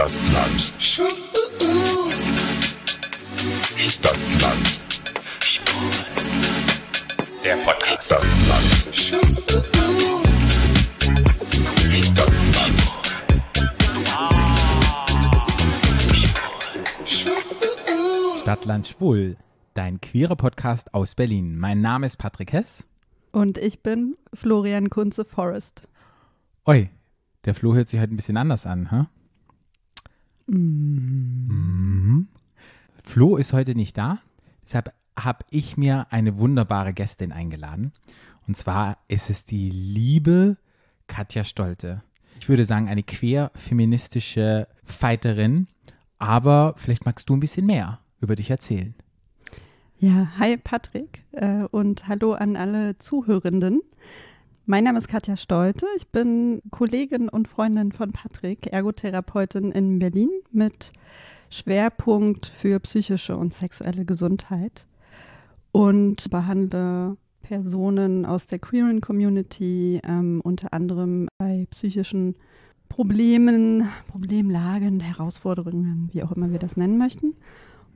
Stadtland. Stadtland. Der Podcast. Stadtland. Stadtland. Stadtland Schwul, dein queerer Podcast aus Berlin. Mein Name ist Patrick Hess. Und ich bin Florian Kunze Forrest. Oi, der Flo hört sich halt ein bisschen anders an, ha? Mhm. Flo ist heute nicht da, deshalb habe ich mir eine wunderbare Gästin eingeladen. Und zwar ist es die liebe Katja Stolte. Ich würde sagen, eine queer-feministische Fighterin. Aber vielleicht magst du ein bisschen mehr über dich erzählen. Ja, hi Patrick äh, und hallo an alle Zuhörenden. Mein Name ist Katja Stolte. Ich bin Kollegin und Freundin von Patrick, Ergotherapeutin in Berlin mit Schwerpunkt für psychische und sexuelle Gesundheit und behandle Personen aus der queeren Community, ähm, unter anderem bei psychischen Problemen, Problemlagen, Herausforderungen, wie auch immer wir das nennen möchten.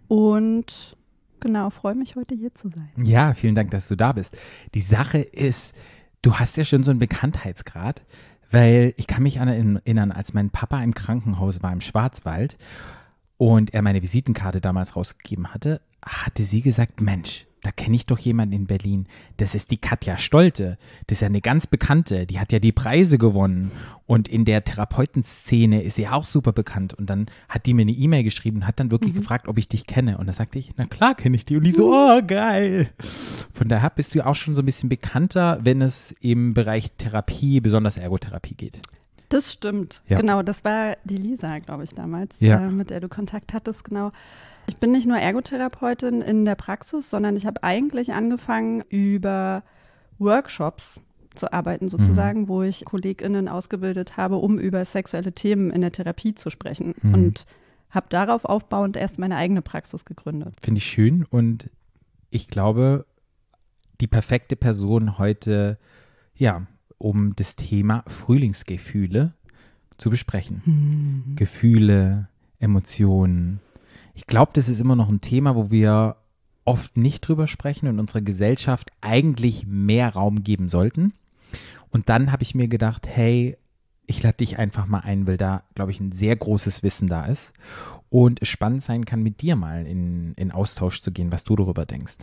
Und genau, freue mich heute hier zu sein. Ja, vielen Dank, dass du da bist. Die Sache ist, du hast ja schon so einen Bekanntheitsgrad, weil ich kann mich erinnern, als mein Papa im Krankenhaus war im Schwarzwald und er meine Visitenkarte damals rausgegeben hatte, hatte sie gesagt, Mensch, da kenne ich doch jemanden in Berlin. Das ist die Katja Stolte. Das ist ja eine ganz bekannte. Die hat ja die Preise gewonnen. Und in der Therapeutenszene ist sie auch super bekannt. Und dann hat die mir eine E-Mail geschrieben und hat dann wirklich mhm. gefragt, ob ich dich kenne. Und da sagte ich, na klar kenne ich die. Und die so, oh, geil. Von daher bist du auch schon so ein bisschen bekannter, wenn es im Bereich Therapie, besonders Ergotherapie geht. Das stimmt. Ja. Genau, das war die Lisa, glaube ich, damals, ja. äh, mit der du Kontakt hattest, genau. Ich bin nicht nur Ergotherapeutin in der Praxis, sondern ich habe eigentlich angefangen über Workshops zu arbeiten, sozusagen, mhm. wo ich KollegInnen ausgebildet habe, um über sexuelle Themen in der Therapie zu sprechen. Mhm. Und habe darauf aufbauend erst meine eigene Praxis gegründet. Finde ich schön und ich glaube, die perfekte Person heute, ja, um das Thema Frühlingsgefühle zu besprechen. Mhm. Gefühle, Emotionen, ich glaube, das ist immer noch ein Thema, wo wir oft nicht drüber sprechen und unserer Gesellschaft eigentlich mehr Raum geben sollten. Und dann habe ich mir gedacht, hey, ich lade dich einfach mal ein, weil da, glaube ich, ein sehr großes Wissen da ist und es spannend sein kann, mit dir mal in, in Austausch zu gehen, was du darüber denkst.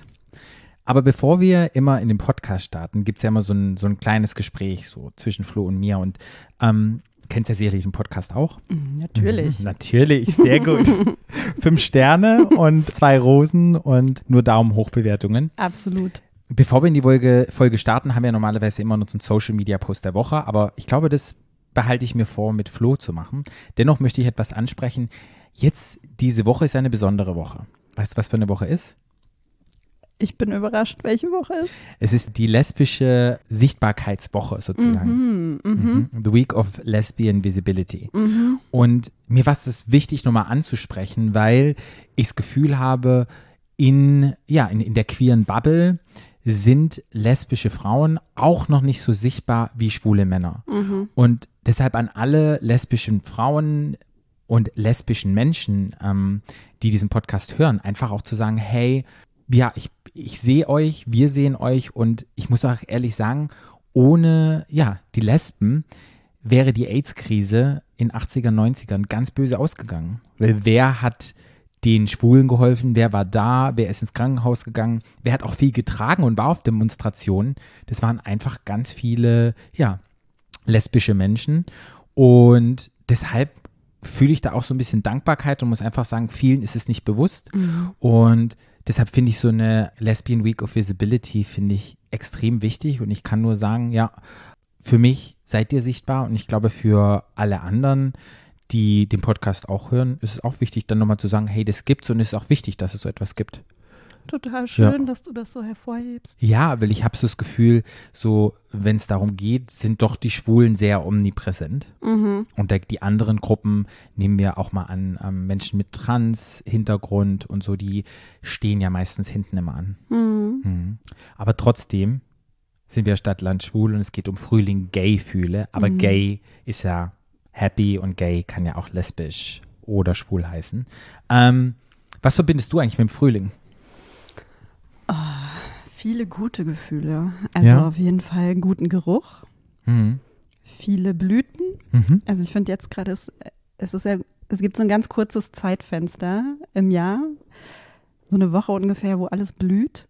Aber bevor wir immer in den Podcast starten, gibt es ja immer so ein, so ein kleines Gespräch so zwischen Flo und mir. Und ähm, kennst ja sicherlich den Podcast auch. Mhm, natürlich. Mhm, natürlich, sehr gut. Fünf Sterne und zwei Rosen und nur Daumen hoch Bewertungen. Absolut. Bevor wir in die Folge, Folge starten, haben wir normalerweise immer unseren Social Media Post der Woche, aber ich glaube, das behalte ich mir vor, mit Flo zu machen. Dennoch möchte ich etwas ansprechen. Jetzt, diese Woche ist eine besondere Woche. Weißt du, was für eine Woche ist? Ich bin überrascht, welche Woche ist. Es ist die lesbische Sichtbarkeitswoche sozusagen. Mhm, mh. mhm. The Week of Lesbian Visibility. Mhm. Und mir war es wichtig, nochmal anzusprechen, weil ich das Gefühl habe, in, ja, in, in der queeren Bubble sind lesbische Frauen auch noch nicht so sichtbar wie schwule Männer. Mhm. Und deshalb an alle lesbischen Frauen und lesbischen Menschen, ähm, die diesen Podcast hören, einfach auch zu sagen, hey, ja, ich ich sehe euch, wir sehen euch und ich muss auch ehrlich sagen, ohne ja, die Lesben wäre die AIDS-Krise in 80er, 90ern ganz böse ausgegangen. Weil wer hat den Schwulen geholfen, wer war da, wer ist ins Krankenhaus gegangen, wer hat auch viel getragen und war auf Demonstrationen. Das waren einfach ganz viele, ja, lesbische Menschen. Und deshalb fühle ich da auch so ein bisschen Dankbarkeit und muss einfach sagen, vielen ist es nicht bewusst. Mhm. Und deshalb finde ich so eine Lesbian Week of Visibility, finde ich extrem wichtig. Und ich kann nur sagen, ja, für mich seid ihr sichtbar und ich glaube für alle anderen, die den Podcast auch hören, ist es auch wichtig, dann nochmal zu sagen, hey, das gibt's und es ist auch wichtig, dass es so etwas gibt. Total schön, ja. dass du das so hervorhebst. Ja, weil ich habe so das Gefühl, so wenn es darum geht, sind doch die Schwulen sehr omnipräsent. Mhm. Und die anderen Gruppen nehmen wir auch mal an, ähm, Menschen mit Trans-Hintergrund und so, die stehen ja meistens hinten immer an. Mhm. Mhm. Aber trotzdem sind wir Stadtland schwul und es geht um Frühling Gay fühle. Aber mhm. Gay ist ja happy und Gay kann ja auch lesbisch oder schwul heißen. Ähm, was verbindest du eigentlich mit dem Frühling? Viele gute Gefühle. Also Ja. auf jeden Fall einen guten Geruch, Mhm. viele Blüten. Mhm. Also ich finde jetzt gerade, es, es ist ja, es gibt so ein ganz kurzes Zeitfenster im Jahr, so eine Woche ungefähr, wo alles blüht.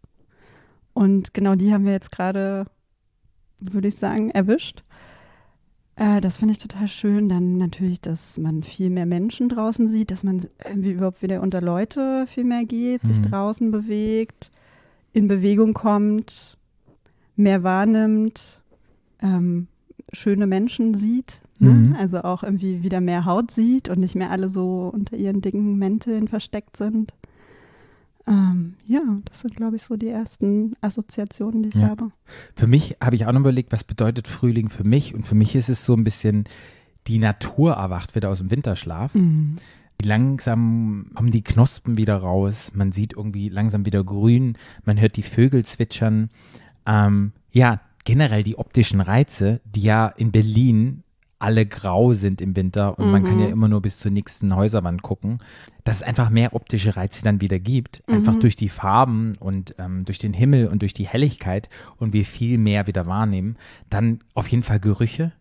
Und genau die haben wir jetzt gerade, würde ich sagen, erwischt. Äh, das finde ich total schön. Dann natürlich, dass man viel mehr Menschen draußen sieht, dass man irgendwie überhaupt wieder unter Leute viel mehr geht, sich Mhm. draußen bewegt, in Bewegung kommt, mehr wahrnimmt, ähm, schöne Menschen sieht. Ne? Mhm. Also auch irgendwie wieder mehr Haut sieht und nicht mehr alle so unter ihren dicken Mänteln versteckt sind. Ähm, ja, das sind, glaube ich, so die ersten Assoziationen, die ich Ja. habe. Für mich habe ich auch noch überlegt, was bedeutet Frühling für mich? Und für mich ist es so ein bisschen, die Natur erwacht wieder aus dem Winterschlaf. Mhm. Langsam kommen die Knospen wieder raus. Man sieht irgendwie langsam wieder grün. Man hört die Vögel zwitschern. Ähm, ja, generell die optischen Reize, die ja in Berlin alle grau sind im Winter und man kann ja immer nur bis zur nächsten Häuserwand gucken, dass es einfach mehr optische Reize dann wieder gibt, einfach durch die Farben und ähm, durch den Himmel und durch die Helligkeit und wir viel mehr wieder wahrnehmen. Dann auf jeden Fall Gerüche.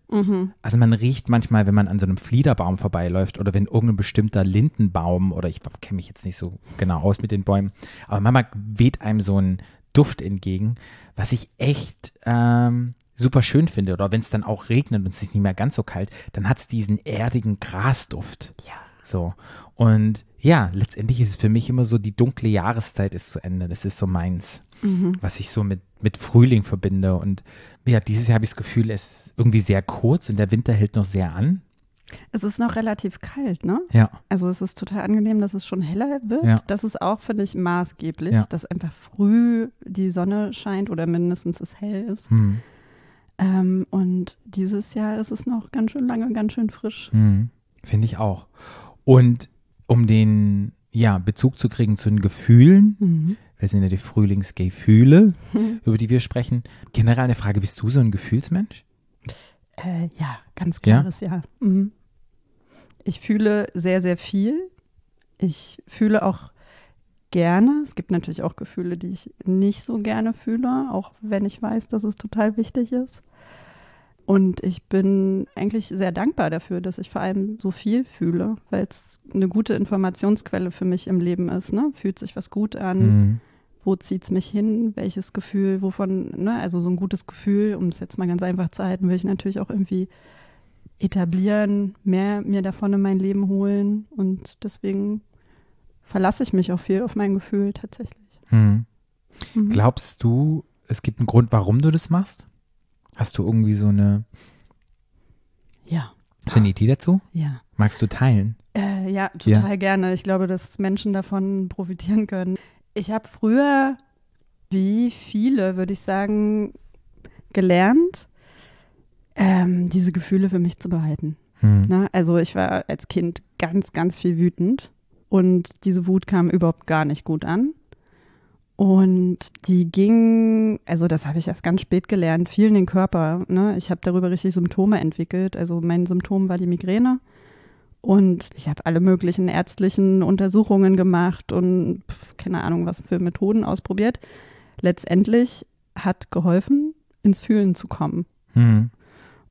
Also man riecht manchmal, wenn man an so einem Fliederbaum vorbeiläuft oder wenn irgendein bestimmter Lindenbaum oder ich kenne mich jetzt nicht so genau aus mit den Bäumen, aber manchmal weht einem so ein Duft entgegen, was ich echt ähm, super schön finde. Oder wenn es dann auch regnet und es ist nicht mehr ganz so kalt, dann hat es diesen erdigen Grasduft. Ja. So. Und ja, letztendlich ist es für mich immer so, die dunkle Jahreszeit ist zu Ende. Das ist so meins, was ich so mit, mit Frühling verbinde. Und ja, dieses Jahr habe ich das Gefühl, es ist irgendwie sehr kurz und der Winter hält noch sehr an. Es ist noch relativ kalt, ne? Ja. Also es ist total angenehm, dass es schon heller wird. Ja. Das ist auch, finde ich, maßgeblich, Ja. dass einfach früh die Sonne scheint oder mindestens es hell ist. Hm. Ähm, und dieses Jahr ist es noch ganz schön lange, ganz schön frisch. Hm. Finde ich auch. Und um den ja, Bezug zu kriegen zu den Gefühlen, Mhm. wir sind ja die Frühlingsgefühle, über die wir sprechen. Generell eine Frage, bist du so ein Gefühlsmensch? Äh, ja, ganz Ja? klares Ja. Mhm. Ich fühle sehr, sehr viel. Ich fühle auch gerne. Es gibt natürlich auch Gefühle, die ich nicht so gerne fühle, auch wenn ich weiß, dass es total wichtig ist. Und ich bin eigentlich sehr dankbar dafür, dass ich vor allem so viel fühle, weil es eine gute Informationsquelle für mich im Leben ist. Ne? Fühlt sich was gut an? Hm. wo zieht es mich hin, welches Gefühl, wovon, ne, also so ein gutes Gefühl, um es jetzt mal ganz einfach zu halten, will ich natürlich auch irgendwie etablieren, mehr mir davon in mein Leben holen und deswegen verlasse ich mich auch viel auf mein Gefühl tatsächlich. Hm. Mhm. Glaubst du, es gibt einen Grund, warum du das machst? Hast du irgendwie so eine, Ja, so eine Idee dazu? ja. Magst du teilen? Äh, ja, total gerne. Ich glaube, dass Menschen davon profitieren können. Ich habe früher, wie viele, würde ich sagen, gelernt, ähm, diese Gefühle für mich zu behalten. Hm. Ne? Also ich war als Kind ganz, ganz viel wütend und diese Wut kam überhaupt gar nicht gut an. Und die ging, also das habe ich erst ganz spät gelernt, viel in den Körper. Ne? Ich habe darüber richtig Symptome entwickelt. Also mein Symptom war die Migräne. Und ich habe alle möglichen ärztlichen Untersuchungen gemacht und pf, keine Ahnung, was für Methoden ausprobiert. Letztendlich hat geholfen, ins Fühlen zu kommen. Hm.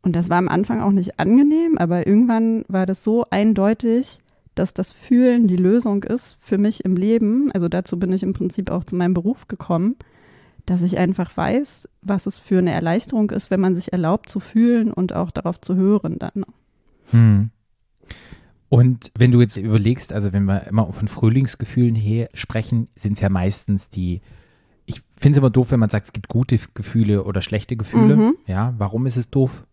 Und das war am Anfang auch nicht angenehm, aber irgendwann war das so eindeutig, dass das Fühlen die Lösung ist für mich im Leben. Also dazu bin ich im Prinzip auch zu meinem Beruf gekommen, dass ich einfach weiß, was es für eine Erleichterung ist, wenn man sich erlaubt zu fühlen und auch darauf zu hören dann. Hm. Und wenn du jetzt überlegst, also wenn wir immer von Frühlingsgefühlen her sprechen, sind es ja meistens die, ich finde es immer doof, wenn man sagt, es gibt gute Gefühle oder schlechte Gefühle. Mhm. Ja, warum ist es doof?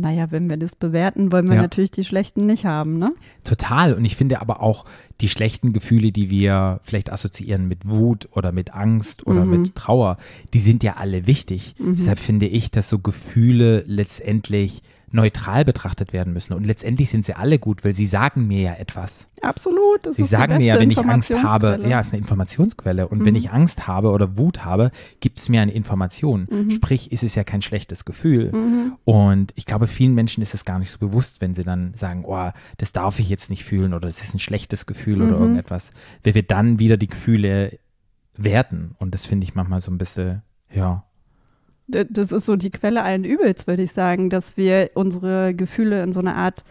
Naja, wenn wir das bewerten, wollen wir Ja. natürlich die schlechten nicht haben, ne? Total. Und ich finde aber auch die schlechten Gefühle, die wir vielleicht assoziieren mit Wut oder mit Angst oder Mhm. mit Trauer, die sind ja alle wichtig. Mhm. Deshalb finde ich, dass so Gefühle letztendlich neutral betrachtet werden müssen. Und letztendlich sind sie alle gut, weil sie sagen mir ja etwas. Absolut. Das Sie ist sagen mir ja, wenn ich Angst habe, ja, es ist eine Informationsquelle. Und wenn Mhm. ich Angst habe oder Wut habe, gibt es mir eine Information. Mhm. Sprich, ist es ja kein schlechtes Gefühl. Mhm. Und ich glaube, vielen Menschen ist es gar nicht so bewusst, wenn sie dann sagen, oh, das darf ich jetzt nicht fühlen oder das ist ein schlechtes Gefühl oder Mhm. irgendetwas. Weil wir dann wieder die Gefühle werten. Und das finde ich manchmal so ein bisschen, ja. Das ist so die Quelle allen Übels, würde ich sagen, dass wir unsere Gefühle in so eine Art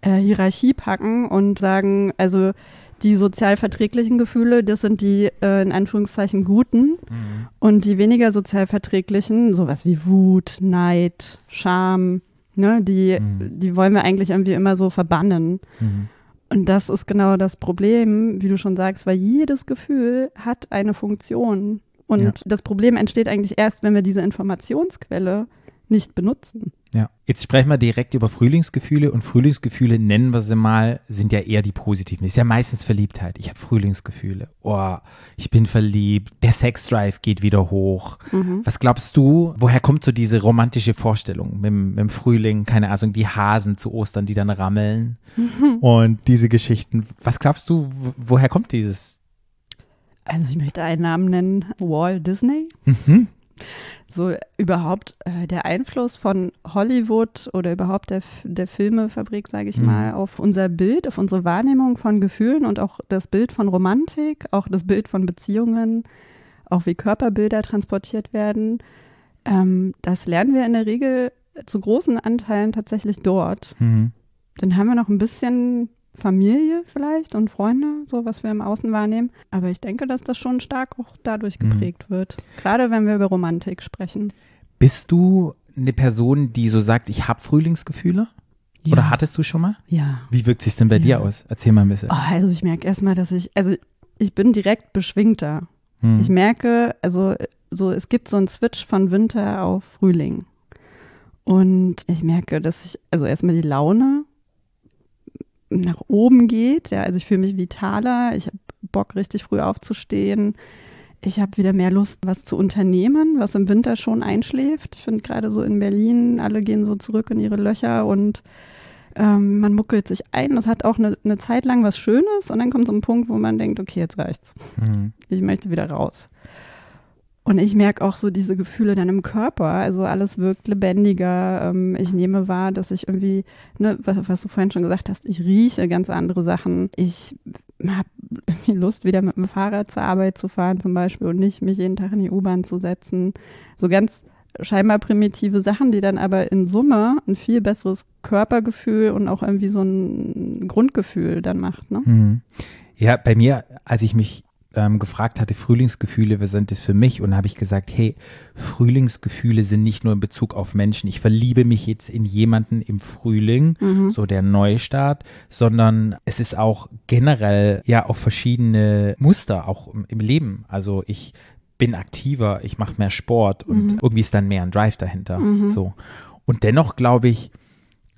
äh, Hierarchie packen und sagen, also die sozial verträglichen Gefühle, das sind die äh, in Anführungszeichen guten und die weniger sozial verträglichen, sowas wie Wut, Neid, Scham, ne, die, Mhm. die wollen wir eigentlich irgendwie immer so verbannen. Mhm. Und das ist genau das Problem, wie du schon sagst, weil jedes Gefühl hat eine Funktion. Und Ja. das Problem entsteht eigentlich erst, wenn wir diese Informationsquelle nicht benutzen. Ja. Jetzt sprechen wir direkt über Frühlingsgefühle und Frühlingsgefühle, nennen wir sie mal, sind ja eher die positiven. Das ist ja meistens Verliebtheit. Ich habe Frühlingsgefühle. Oh, ich bin verliebt. Der Sexdrive geht wieder hoch. Was glaubst du, woher kommt so diese romantische Vorstellung mit, dem- mit dem Frühling, keine Ahnung, die Hasen zu Ostern, die dann rammeln und diese Geschichten. Was glaubst du, wo- woher kommt dieses? Also ich möchte einen Namen nennen, Walt Disney. Mhm. So überhaupt äh, der Einfluss von Hollywood oder überhaupt der, der Filmefabrik, sage ich Mhm. mal, auf unser Bild, auf unsere Wahrnehmung von Gefühlen und auch das Bild von Romantik, auch das Bild von Beziehungen, auch wie Körperbilder transportiert werden. Ähm, das lernen wir in der Regel zu großen Anteilen tatsächlich dort. Mhm. Dann haben wir noch ein bisschen Familie vielleicht und Freunde, so was wir im Außen wahrnehmen. Aber ich denke, dass das schon stark auch dadurch Mhm. geprägt wird. Gerade wenn wir über Romantik sprechen. Bist du eine Person, die so sagt, ich habe Frühlingsgefühle? Oder hattest du schon mal? Ja. Wie wirkt sich denn bei Ja. dir aus? Erzähl mal ein bisschen. Oh, also ich merke erstmal, dass ich, also ich bin direkt beschwingter. Hm. Ich merke, also so, es gibt so einen Switch von Winter auf Frühling. Und ich merke, dass ich, also erstmal die Laune nach oben geht. Ja, also ich fühle mich vitaler, ich habe Bock, richtig früh aufzustehen. Ich habe wieder mehr Lust, was zu unternehmen, was im Winter schon einschläft. Ich finde gerade so in Berlin, alle gehen so zurück in ihre Löcher und ähm, man muckelt sich ein. Das hat auch eine, eine Zeit lang was Schönes und dann kommt so ein Punkt, wo man denkt, okay, jetzt reicht's Hm. ich möchte wieder raus. Und ich merke auch so diese Gefühle dann im Körper. Also alles wirkt lebendiger. Ähm, ich nehme wahr, dass ich irgendwie, ne, was, was du vorhin schon gesagt hast, ich rieche ganz andere Sachen. Ich habe irgendwie Lust, wieder mit dem Fahrrad zur Arbeit zu fahren zum Beispiel und nicht mich jeden Tag in die U-Bahn zu setzen. So ganz scheinbar primitive Sachen, die dann aber in Summe ein viel besseres Körpergefühl und auch irgendwie so ein Grundgefühl dann macht. Ne? Hm. Ja, bei mir, als ich mich ähm, gefragt hatte, Frühlingsgefühle, was sind das für mich? Und habe ich gesagt, hey, Frühlingsgefühle sind nicht nur in Bezug auf Menschen. Ich verliebe mich jetzt in jemanden im Frühling, Mhm. so der Neustart, sondern es ist auch generell ja auch verschiedene Muster, auch im, im Leben. Also ich bin aktiver, ich mache mehr Sport und Mhm. irgendwie ist dann mehr ein Drive dahinter. Mhm. So. Und dennoch glaube ich,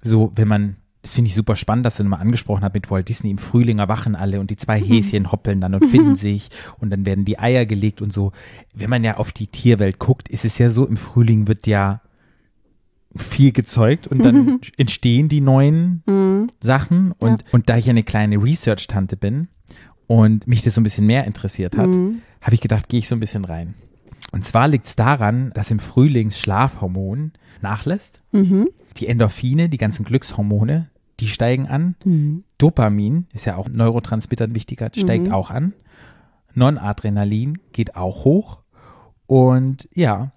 so, wenn man, das finde ich super spannend, dass du nochmal angesprochen hast mit Walt Disney, im Frühling erwachen alle und die zwei Häschen hoppeln dann und finden sich und dann werden die Eier gelegt und so. Wenn man ja auf die Tierwelt guckt, ist es ja so, im Frühling wird ja viel gezeugt und dann entstehen die neuen Mhm. Sachen und, und da ich eine kleine Research-Tante bin und mich das so ein bisschen mehr interessiert hat, Mhm. habe ich gedacht, gehe ich so ein bisschen rein. Und zwar liegt es daran, dass im Frühling Schlafhormon nachlässt. Mhm. Die Endorphine, die ganzen Glückshormone, die steigen an. Mhm. Dopamin ist ja auch ein Neurotransmitter ein wichtiger, steigt Mhm. auch an. Non-Adrenalin geht auch hoch. Und ja,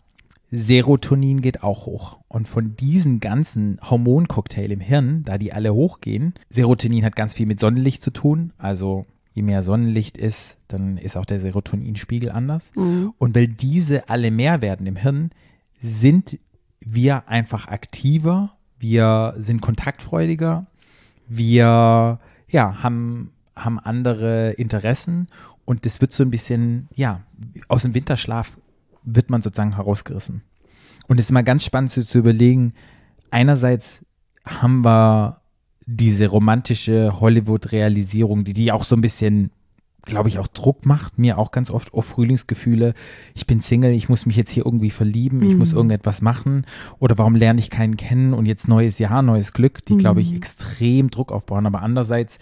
Serotonin geht auch hoch. Und von diesen ganzen Hormoncocktail im Hirn, da die alle hochgehen, Serotonin hat ganz viel mit Sonnenlicht zu tun. Also je mehr Sonnenlicht ist, dann ist auch der Serotoninspiegel anders. Mhm. Und weil diese alle mehr werden im Hirn, sind wir einfach aktiver, wir sind kontaktfreudiger, wir ja, haben, haben andere Interessen und das wird so ein bisschen, ja, aus dem Winterschlaf wird man sozusagen herausgerissen. Und es ist mal ganz spannend zu, zu überlegen, einerseits haben wir diese romantische Hollywood-Realisierung, die die auch so ein bisschen glaube ich, auch Druck macht, mir auch ganz oft, oh, Frühlingsgefühle, ich bin Single, ich muss mich jetzt hier irgendwie verlieben, ich muss Mhm. irgendetwas machen oder warum lerne ich keinen kennen und jetzt neues Jahr, neues Glück, die, glaube ich, Mhm. extrem Druck aufbauen, aber andererseits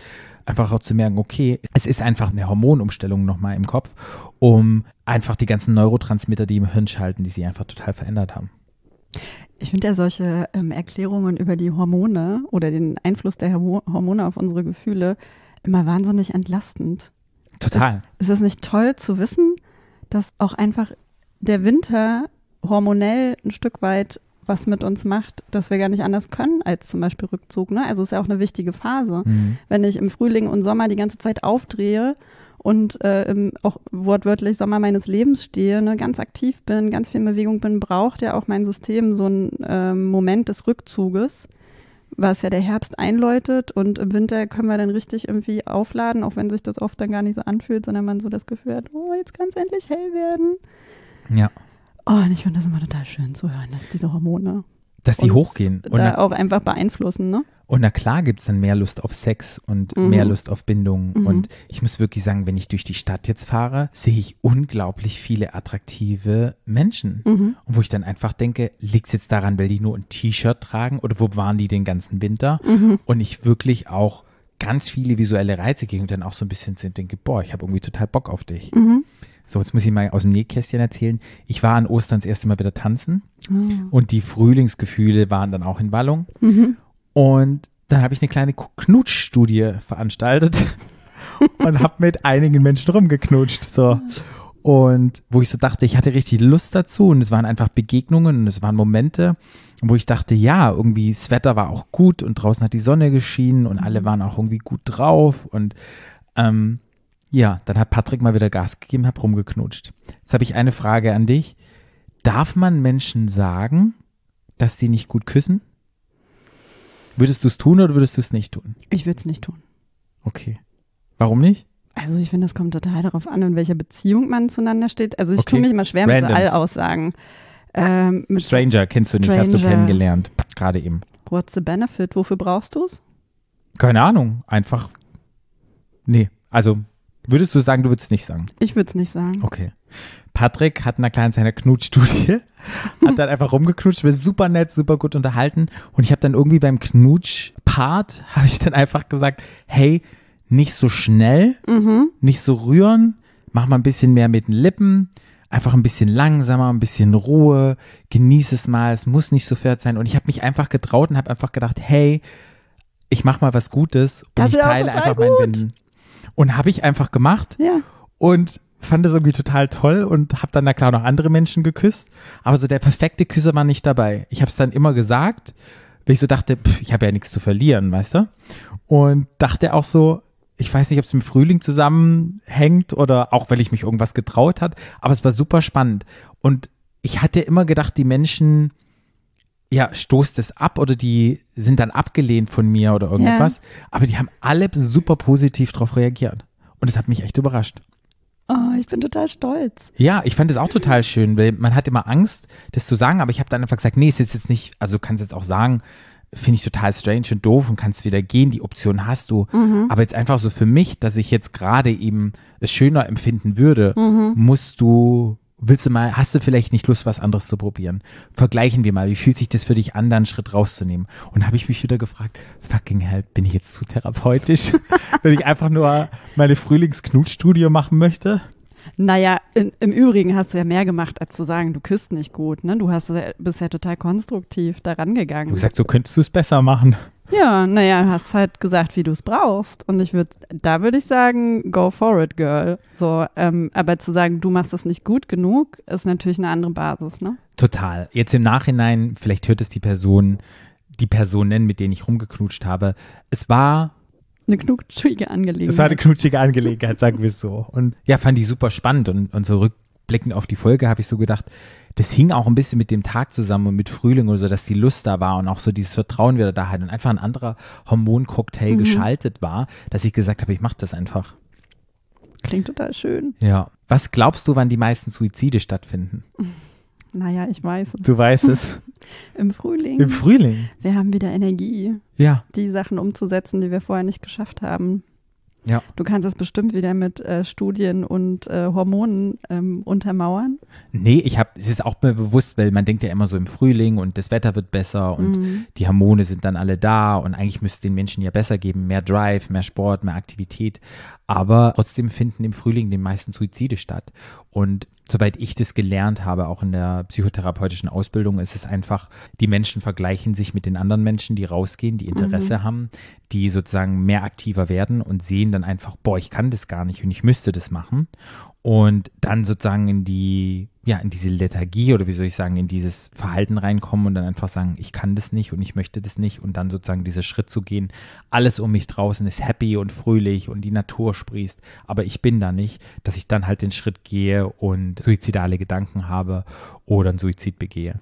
einfach auch zu merken, okay, es ist einfach eine Hormonumstellung nochmal im Kopf, um einfach die ganzen Neurotransmitter, die im Hirn schalten, die sie einfach total verändert haben. Ich finde ja solche ähm, Erklärungen über die Hormone oder den Einfluss der Hormo- Hormone auf unsere Gefühle immer wahnsinnig entlastend. Total. Ist es nicht toll zu wissen, dass auch einfach der Winter hormonell ein Stück weit was mit uns macht, dass wir gar nicht anders können als zum Beispiel Rückzug. Ne? Also es ist ja auch eine wichtige Phase. Mhm. Wenn ich im Frühling und Sommer die ganze Zeit aufdrehe und äh, auch wortwörtlich Sommer meines Lebens stehe, ne, ganz aktiv bin, ganz viel in Bewegung bin, braucht ja auch mein System so einen ähm, Moment des Rückzuges, was ja der Herbst einläutet und im Winter können wir dann richtig irgendwie aufladen, auch wenn sich das oft dann gar nicht so anfühlt, sondern man so das Gefühl hat, oh, jetzt kann es endlich hell werden. Ja. Oh, und ich finde das immer total schön zu hören, dass diese Hormone Dass die hochgehen. Und da na, auch einfach beeinflussen, ne? und na klar gibt es dann mehr Lust auf Sex und Mhm. mehr Lust auf Bindung. Mhm. Und ich muss wirklich sagen, wenn ich durch die Stadt jetzt fahre, sehe ich unglaublich viele attraktive Menschen. Mhm. Und wo ich dann einfach denke, liegt es jetzt daran, weil die nur ein T-Shirt tragen oder wo waren die den ganzen Winter? Mhm. Und ich wirklich auch ganz viele visuelle Reize gehe und dann auch so ein bisschen denke, boah, ich habe irgendwie total Bock auf dich. Mhm. So, jetzt muss ich mal aus dem Nähkästchen erzählen. Ich war an Ostern das erste Mal wieder tanzen Oh. und die Frühlingsgefühle waren dann auch in Wallung. Mhm. Und dann habe ich eine kleine Knutschstudie veranstaltet und habe mit einigen Menschen rumgeknutscht. So. Und wo ich so dachte, ich hatte richtig Lust dazu und es waren einfach Begegnungen und es waren Momente, wo ich dachte, ja, irgendwie das Wetter war auch gut und draußen hat die Sonne geschienen und alle waren auch irgendwie gut drauf und ähm, ja, dann hat Patrick mal wieder Gas gegeben, hab rumgeknutscht. Jetzt habe ich eine Frage an dich. Darf man Menschen sagen, dass die nicht gut küssen? Würdest du es tun oder würdest du es nicht tun? Ich würde es nicht tun. Okay. Warum nicht? Also ich finde, das kommt total darauf an, in welcher Beziehung man zueinander steht. Also ich Okay. tue mich immer schwer mit so Randoms. Allaussagen. Ähm, mit Stranger kennst du nicht, hast du kennengelernt. Gerade eben. What's the benefit? Wofür brauchst du es? Keine Ahnung. Einfach. Nee. Also, würdest du sagen, du würdest es nicht sagen? Ich würde es nicht sagen. Okay. Patrick hat in einer kleinen seiner Knutschstudie, hat dann einfach rumgeknutscht, wir super nett, super gut unterhalten. Und ich habe dann irgendwie beim Knutsch-Part, habe ich dann einfach gesagt, hey, nicht so schnell, Mhm. nicht so rühren, mach mal ein bisschen mehr mit den Lippen, einfach ein bisschen langsamer, ein bisschen Ruhe, genieß es mal, es muss nicht so fett sein. Und ich habe mich einfach getraut und habe einfach gedacht, hey, ich mach mal was Gutes und Das ich teile einfach meinen gut. Winden. Und habe ich einfach gemacht Ja. und fand das irgendwie total toll und habe dann da klar noch andere Menschen geküsst, aber so der perfekte Küsser war nicht dabei. Ich habe es dann immer gesagt, weil ich so dachte, pff, ich habe ja nichts zu verlieren, weißt du? Und dachte auch so, ich weiß nicht, ob es mit Frühling zusammenhängt oder auch, weil ich mich irgendwas getraut hat, aber es war super spannend. Und ich hatte immer gedacht, die Menschen, ja, stoßt es ab oder die sind dann abgelehnt von mir oder irgendwas, aber die haben alle super positiv darauf reagiert. Und es hat mich echt überrascht. Oh, ich bin total stolz. Ja, ich fand es auch total schön, weil man hat immer Angst, das zu sagen, aber ich habe dann einfach gesagt, nee, es ist jetzt nicht, also du kannst jetzt auch sagen, finde ich total strange und doof und kannst wieder gehen, die Option hast du. Aber jetzt einfach so für mich, dass ich jetzt gerade eben es schöner empfinden würde, musst du, willst du mal, hast du vielleicht nicht Lust, was anderes zu probieren? Vergleichen wir mal, wie fühlt sich das für dich an, da einen Schritt rauszunehmen? Und habe ich mich wieder gefragt, fucking hell, bin ich jetzt zu therapeutisch? Wenn ich einfach nur meine Frühlingsknutstudie machen möchte? Naja, in, im Übrigen hast du ja mehr gemacht, als zu sagen, du küsst nicht gut. Ne? Du hast ja bisher total konstruktiv daran gegangen. habe gesagt, so könntest du es besser machen. Ja, naja, hast halt gesagt, wie du es brauchst. Und ich würde, da würde ich sagen, go for it, girl. So, ähm, aber zu sagen, du machst es nicht gut genug, ist natürlich eine andere Basis, ne? Total. Jetzt im Nachhinein, vielleicht hört es die Person, die Personen, mit denen ich rumgeknutscht habe. Es war, Eine knutschige Angelegenheit. es war eine knutschige Angelegenheit, sagen wir es so. Und ja, fand ich super spannend. Und, und so rückblickend auf die Folge habe ich so gedacht, das hing auch ein bisschen mit dem Tag zusammen und mit Frühling oder so, dass die Lust da war und auch so dieses Vertrauen wieder da hat und einfach ein anderer Hormoncocktail geschaltet war, dass ich gesagt habe, ich mache das einfach. Klingt total schön. Ja. Was glaubst du, wann die meisten Suizide stattfinden? Naja, ich weiß. es. Du weißt es. Im Frühling. Im Frühling. wir haben wieder Energie, Ja. die Sachen umzusetzen, die wir vorher nicht geschafft haben. Ja. Du kannst es bestimmt wieder mit äh, Studien und äh, Hormonen ähm, untermauern. Nee, ich habe, es ist auch mir bewusst, weil man denkt ja immer so im Frühling und das Wetter wird besser und Mhm. die Hormone sind dann alle da und eigentlich müsste es den Menschen ja besser geben, mehr Drive, mehr Sport, mehr Aktivität. Aber trotzdem finden im Frühling die meisten Suizide statt. Und soweit ich das gelernt habe, auch in der psychotherapeutischen Ausbildung, ist es einfach, die Menschen vergleichen sich mit den anderen Menschen, die rausgehen, die Interesse haben, die sozusagen mehr aktiver werden und sehen dann einfach, boah, ich kann das gar nicht und ich müsste das machen. Und dann sozusagen in die, ja, in diese Lethargie oder wie soll ich sagen, in dieses Verhalten reinkommen und dann einfach sagen, ich kann das nicht und ich möchte das nicht und dann sozusagen dieser Schritt zu gehen, alles um mich draußen ist happy und fröhlich und die Natur sprießt, aber ich bin da nicht, dass ich dann halt den Schritt gehe und suizidale Gedanken habe oder einen Suizid begehe.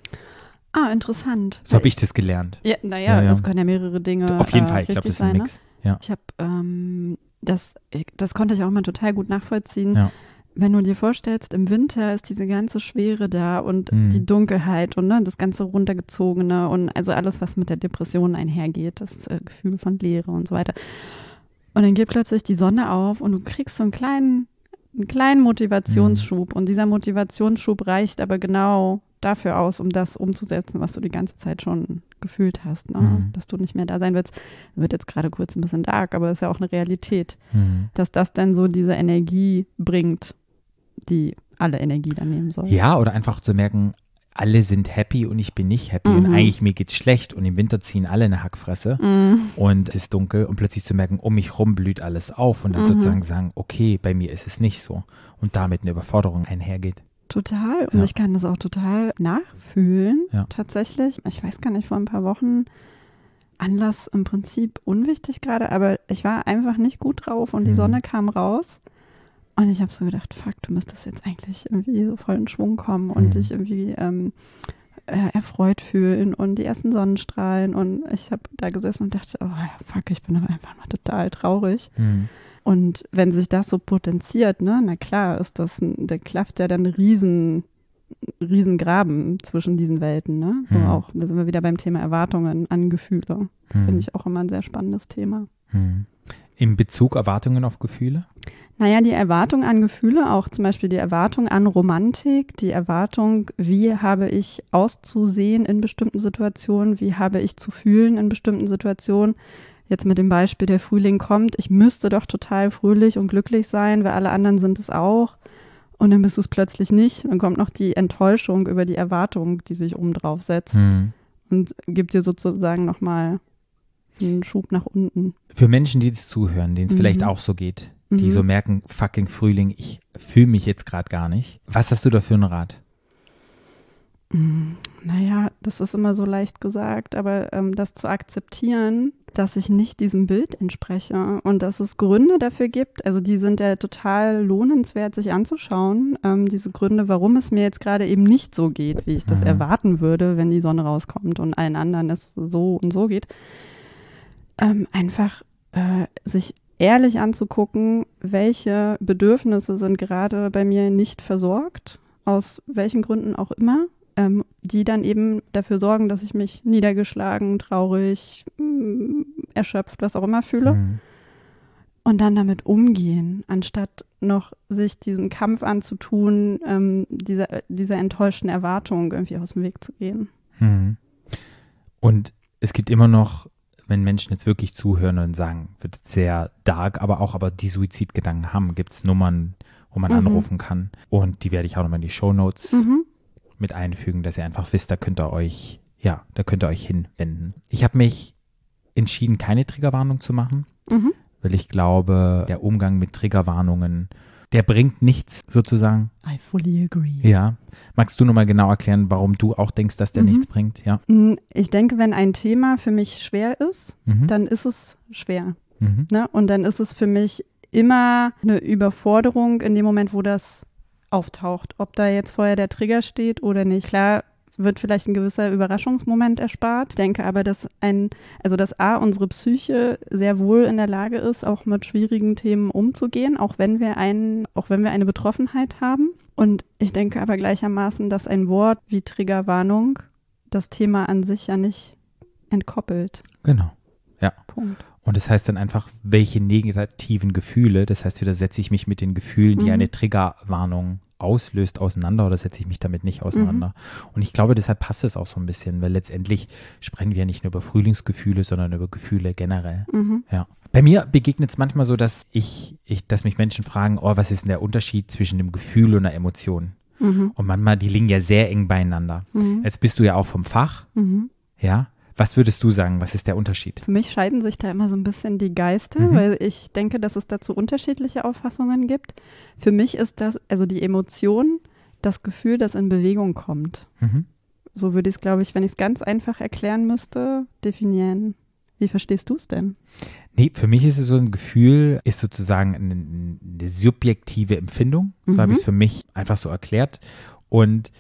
Ah, interessant. So habe ich das gelernt. Ja, naja, Ja, ja. das können ja mehrere Dinge. Auf jeden äh, Fall, ich glaube, richtig das ist ein sein, ne? Mix. Ja. Ich habe, ähm, das, ich, das konnte ich auch mal total gut nachvollziehen. Ja. Wenn du dir vorstellst, im Winter ist diese ganze Schwere da und Mhm. die Dunkelheit und ne, das ganze runtergezogene und also alles, was mit der Depression einhergeht, das äh, Gefühl von Leere und so weiter. Und dann geht plötzlich die Sonne auf und du kriegst so einen kleinen, einen kleinen Motivationsschub. Und dieser Motivationsschub reicht aber genau dafür aus, um das umzusetzen, was du die ganze Zeit schon gefühlt hast, ne? Mhm. dass du nicht mehr da sein willst. Wird jetzt gerade kurz ein bisschen dark, aber ist ja auch eine Realität, Mhm. dass das dann so diese Energie bringt, die alle Energie dann nehmen soll. Ja, oder einfach zu merken, alle sind happy und ich bin nicht happy und Mhm. eigentlich mir geht's schlecht und im Winter ziehen alle eine Hackfresse Mhm. und es ist dunkel und plötzlich zu merken, um mich rum blüht alles auf und dann Mhm. sozusagen sagen, okay, bei mir ist es nicht so und damit eine Überforderung einhergeht. Total. Und Ja. ich kann das auch total nachfühlen, Ja. tatsächlich. Ich weiß gar nicht, vor ein paar Wochen, Anlass im Prinzip unwichtig gerade, aber ich war einfach nicht gut drauf und die Mhm. Sonne kam raus. Und ich habe so gedacht, fuck, du müsstest jetzt eigentlich irgendwie so voll in Schwung kommen und Mhm. dich irgendwie ähm, äh, erfreut fühlen und die ersten Sonnenstrahlen. Und ich habe da gesessen und dachte, oh fuck, ich bin aber einfach mal total traurig. Mhm. Und wenn sich das so potenziert, ne, na klar, ist das, ein, da klafft ja dann riesen, riesen Graben zwischen diesen Welten, ne? So Mhm. auch, da sind wir wieder beim Thema Erwartungen an Gefühle. Finde ich auch immer ein sehr spannendes Thema. In Bezug Erwartungen auf Gefühle? Naja, die Erwartung an Gefühle, auch zum Beispiel die Erwartung an Romantik, die Erwartung, wie habe ich auszusehen in bestimmten Situationen, wie habe ich zu fühlen in bestimmten Situationen. Jetzt mit dem Beispiel, der Frühling kommt, ich müsste doch total fröhlich und glücklich sein, weil alle anderen sind es auch. Und dann bist du es plötzlich nicht. Dann kommt noch die Enttäuschung über die Erwartung, die sich oben drauf setzt Mhm. und gibt dir sozusagen nochmal einen Schub nach unten. Für Menschen, die jetzt zuhören, denen es vielleicht Mhm. auch so geht, die Mhm. so merken, fucking Frühling, ich fühle mich jetzt gerade gar nicht. Was hast du da für einen Rat? Mm, Naja, das ist immer so leicht gesagt, aber ähm, das zu akzeptieren, dass ich nicht diesem Bild entspreche und dass es Gründe dafür gibt, also die sind ja total lohnenswert, sich anzuschauen, ähm, diese Gründe, warum es mir jetzt gerade eben nicht so geht, wie ich das Mhm. erwarten würde, wenn die Sonne rauskommt und allen anderen es so und so geht. Ähm, einfach äh, sich ehrlich anzugucken, welche Bedürfnisse sind gerade bei mir nicht versorgt, aus welchen Gründen auch immer, ähm, die dann eben dafür sorgen, dass ich mich niedergeschlagen, traurig, mm, erschöpft, was auch immer fühle. Mhm. Und dann damit umgehen, anstatt noch sich diesen Kampf anzutun, ähm, dieser, dieser enttäuschten Erwartung irgendwie aus dem Weg zu gehen. Mhm. Und es gibt immer noch, wenn Menschen jetzt wirklich zuhören und sagen, wird sehr dark, aber auch aber die Suizidgedanken haben, gibt es Nummern, wo man Mhm. anrufen kann. Und die werde ich auch nochmal in die Shownotes Mhm. mit einfügen, dass ihr einfach wisst, da könnt ihr euch, ja, da könnt ihr euch hinwenden. Ich habe mich entschieden, keine Triggerwarnung zu machen, Mhm. weil ich glaube, der Umgang mit Triggerwarnungen, der bringt nichts sozusagen. I fully agree. Ja. Magst du nochmal genau erklären, warum du auch denkst, dass der Mhm. nichts bringt? Ja. Mm, Ich denke, wenn ein Thema für mich schwer ist, Mhm. dann ist es schwer. Mhm. Ne? Und dann ist es für mich immer eine Überforderung in dem Moment, wo das auftaucht. Ob da jetzt vorher der Trigger steht oder nicht. Klar wird vielleicht ein gewisser Überraschungsmoment erspart. Ich denke aber, dass ein, also dass A, unsere Psyche sehr wohl in der Lage ist, auch mit schwierigen Themen umzugehen, auch wenn wir einen, auch wenn wir eine Betroffenheit haben. Und ich denke aber gleichermaßen, dass ein Wort wie Triggerwarnung das Thema an sich ja nicht entkoppelt. Genau. Punkt. Und das heißt dann einfach, welche negativen Gefühle, das heißt, wieder setze ich mich mit den Gefühlen, die Mhm. eine Triggerwarnung auslöst, auseinander oder setze ich mich damit nicht auseinander. Und ich glaube, deshalb passt es auch so ein bisschen, weil letztendlich sprechen wir ja nicht nur über Frühlingsgefühle, sondern über Gefühle generell. Mhm. Ja. Bei mir begegnet es manchmal so, dass ich, ich, dass mich Menschen fragen, oh, was ist denn der Unterschied zwischen dem Gefühl und einer Emotion? Mhm. Und manchmal, die liegen ja sehr eng beieinander. Mhm. Jetzt bist du ja auch vom Fach, Mhm. ja. Was würdest du sagen, was ist der Unterschied? Für mich scheiden sich da immer so ein bisschen die Geister, Mhm. weil ich denke, dass es dazu unterschiedliche Auffassungen gibt. Für mich ist das, also die Emotion, das Gefühl, das in Bewegung kommt. Mhm. So würde ich es, glaube ich, wenn ich es ganz einfach erklären müsste, definieren. Wie verstehst du es denn? Nee, für mich ist es so ein Gefühl, ist sozusagen eine, eine subjektive Empfindung. So Mhm. habe ich es für mich einfach so erklärt. Und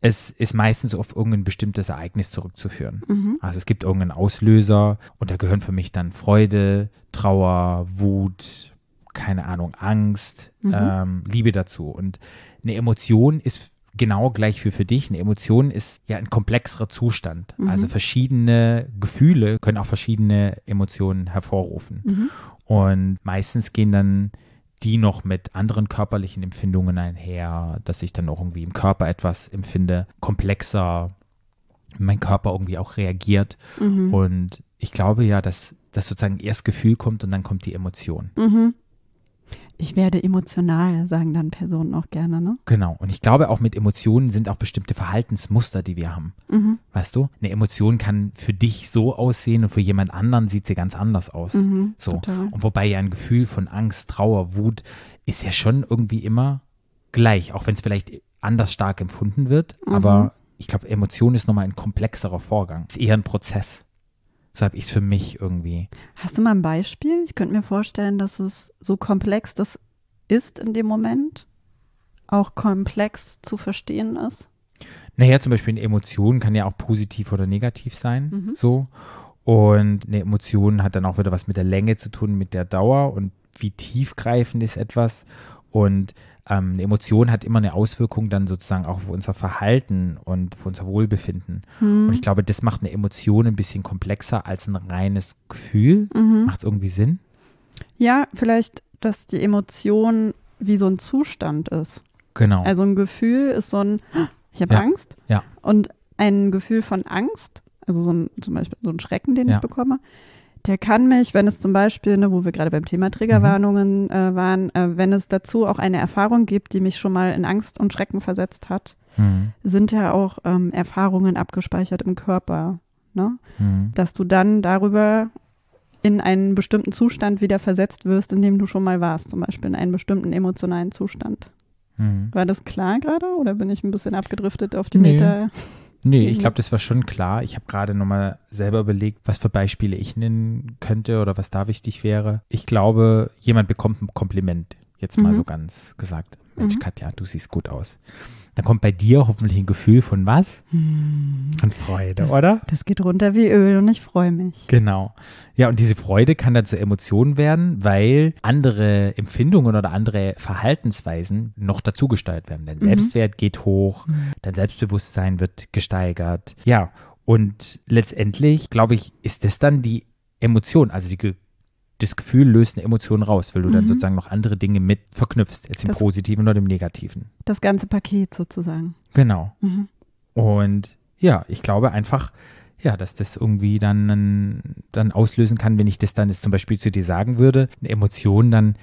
es ist meistens auf irgendein bestimmtes Ereignis zurückzuführen. Mhm. Also es gibt irgendeinen Auslöser und da gehören für mich dann Freude, Trauer, Wut, keine Ahnung, Angst, Mhm. ähm, Liebe dazu. Und eine Emotion ist genau gleich für für dich. Eine Emotion ist ja ein komplexerer Zustand. Mhm. Also verschiedene Gefühle können auch verschiedene Emotionen hervorrufen. Mhm. Und meistens gehen dann die noch mit anderen körperlichen Empfindungen einher, dass ich dann auch irgendwie im Körper etwas empfinde, komplexer, mein Körper irgendwie auch reagiert. Mhm. Und ich glaube ja, dass das sozusagen erst Gefühl kommt und dann kommt die Emotion. Mhm. Ich werde emotional, sagen dann Personen auch gerne, ne? Genau. Und ich glaube, auch mit Emotionen sind auch bestimmte Verhaltensmuster, die wir haben. Mhm. Weißt du? Eine Emotion kann für dich so aussehen und für jemand anderen sieht sie ganz anders aus. Mhm. So. Total. Und wobei ja ein Gefühl von Angst, Trauer, Wut ist ja schon irgendwie immer gleich, auch wenn es vielleicht anders stark empfunden wird. Mhm. Aber ich glaube, Emotion ist nochmal ein komplexerer Vorgang. Ist eher ein Prozess. So habe ich es für mich irgendwie. Hast du mal ein Beispiel? Ich könnte mir vorstellen, dass es so komplex das ist in dem Moment, auch komplex zu verstehen ist. Naja, zum Beispiel eine Emotion kann ja auch positiv oder negativ sein. Mhm. So. Und eine Emotion hat dann auch wieder was mit der Länge zu tun, mit der Dauer und wie tiefgreifend ist etwas. Und ähm, eine Emotion hat immer eine Auswirkung dann sozusagen auch auf unser Verhalten und auf unser Wohlbefinden. Hm. Und ich glaube, das macht eine Emotion ein bisschen komplexer als ein reines Gefühl. Mhm. Macht es irgendwie Sinn? Ja, vielleicht, dass die Emotion wie so ein Zustand ist. Genau. Also ein Gefühl ist so ein, ich habe Ja. Angst. Ja. Und ein Gefühl von Angst, also so ein, zum Beispiel so ein Schrecken, den Ja. ich bekomme, der kann mich, wenn es zum Beispiel, ne, wo wir gerade beim Thema Triggerwarnungen äh, waren, äh, wenn es dazu auch eine Erfahrung gibt, die mich schon mal in Angst und Schrecken versetzt hat, Hm. sind ja auch ähm, Erfahrungen abgespeichert im Körper. Ne? Hm. Dass du dann darüber in einen bestimmten Zustand wieder versetzt wirst, in dem du schon mal warst, zum Beispiel in einen bestimmten emotionalen Zustand. Hm. War das klar gerade oder bin ich ein bisschen abgedriftet auf die Nee. Meta? Nee, ich Mhm. glaube, das war schon klar. Ich habe gerade nochmal selber überlegt, was für Beispiele ich nennen könnte oder was da wichtig wäre. Ich glaube, jemand bekommt ein Kompliment. Jetzt mal Mhm. so ganz gesagt. Mensch, Mhm. Katja, du siehst gut aus. Dann kommt bei dir hoffentlich ein Gefühl von was? Von Freude, Das- oder? Das geht runter wie Öl und ich freue mich. Genau. Ja, und diese Freude kann dann zur Emotion werden, weil andere Empfindungen oder andere Verhaltensweisen noch dazugesteuert werden. Dein Mhm. Selbstwert geht hoch, dein Selbstbewusstsein wird gesteigert. Ja, und letztendlich, glaube ich, ist das dann die Emotion, also die, das Gefühl löst eine Emotion raus, weil du dann Mhm. sozusagen noch andere Dinge mit verknüpfst, jetzt im Das- Positiven oder im Negativen. Das ganze Paket sozusagen. Genau. Mhm. Und ja, ich glaube einfach, ja, dass das irgendwie dann, dann auslösen kann, wenn ich das dann jetzt zum Beispiel zu dir sagen würde, eine Emotion, dann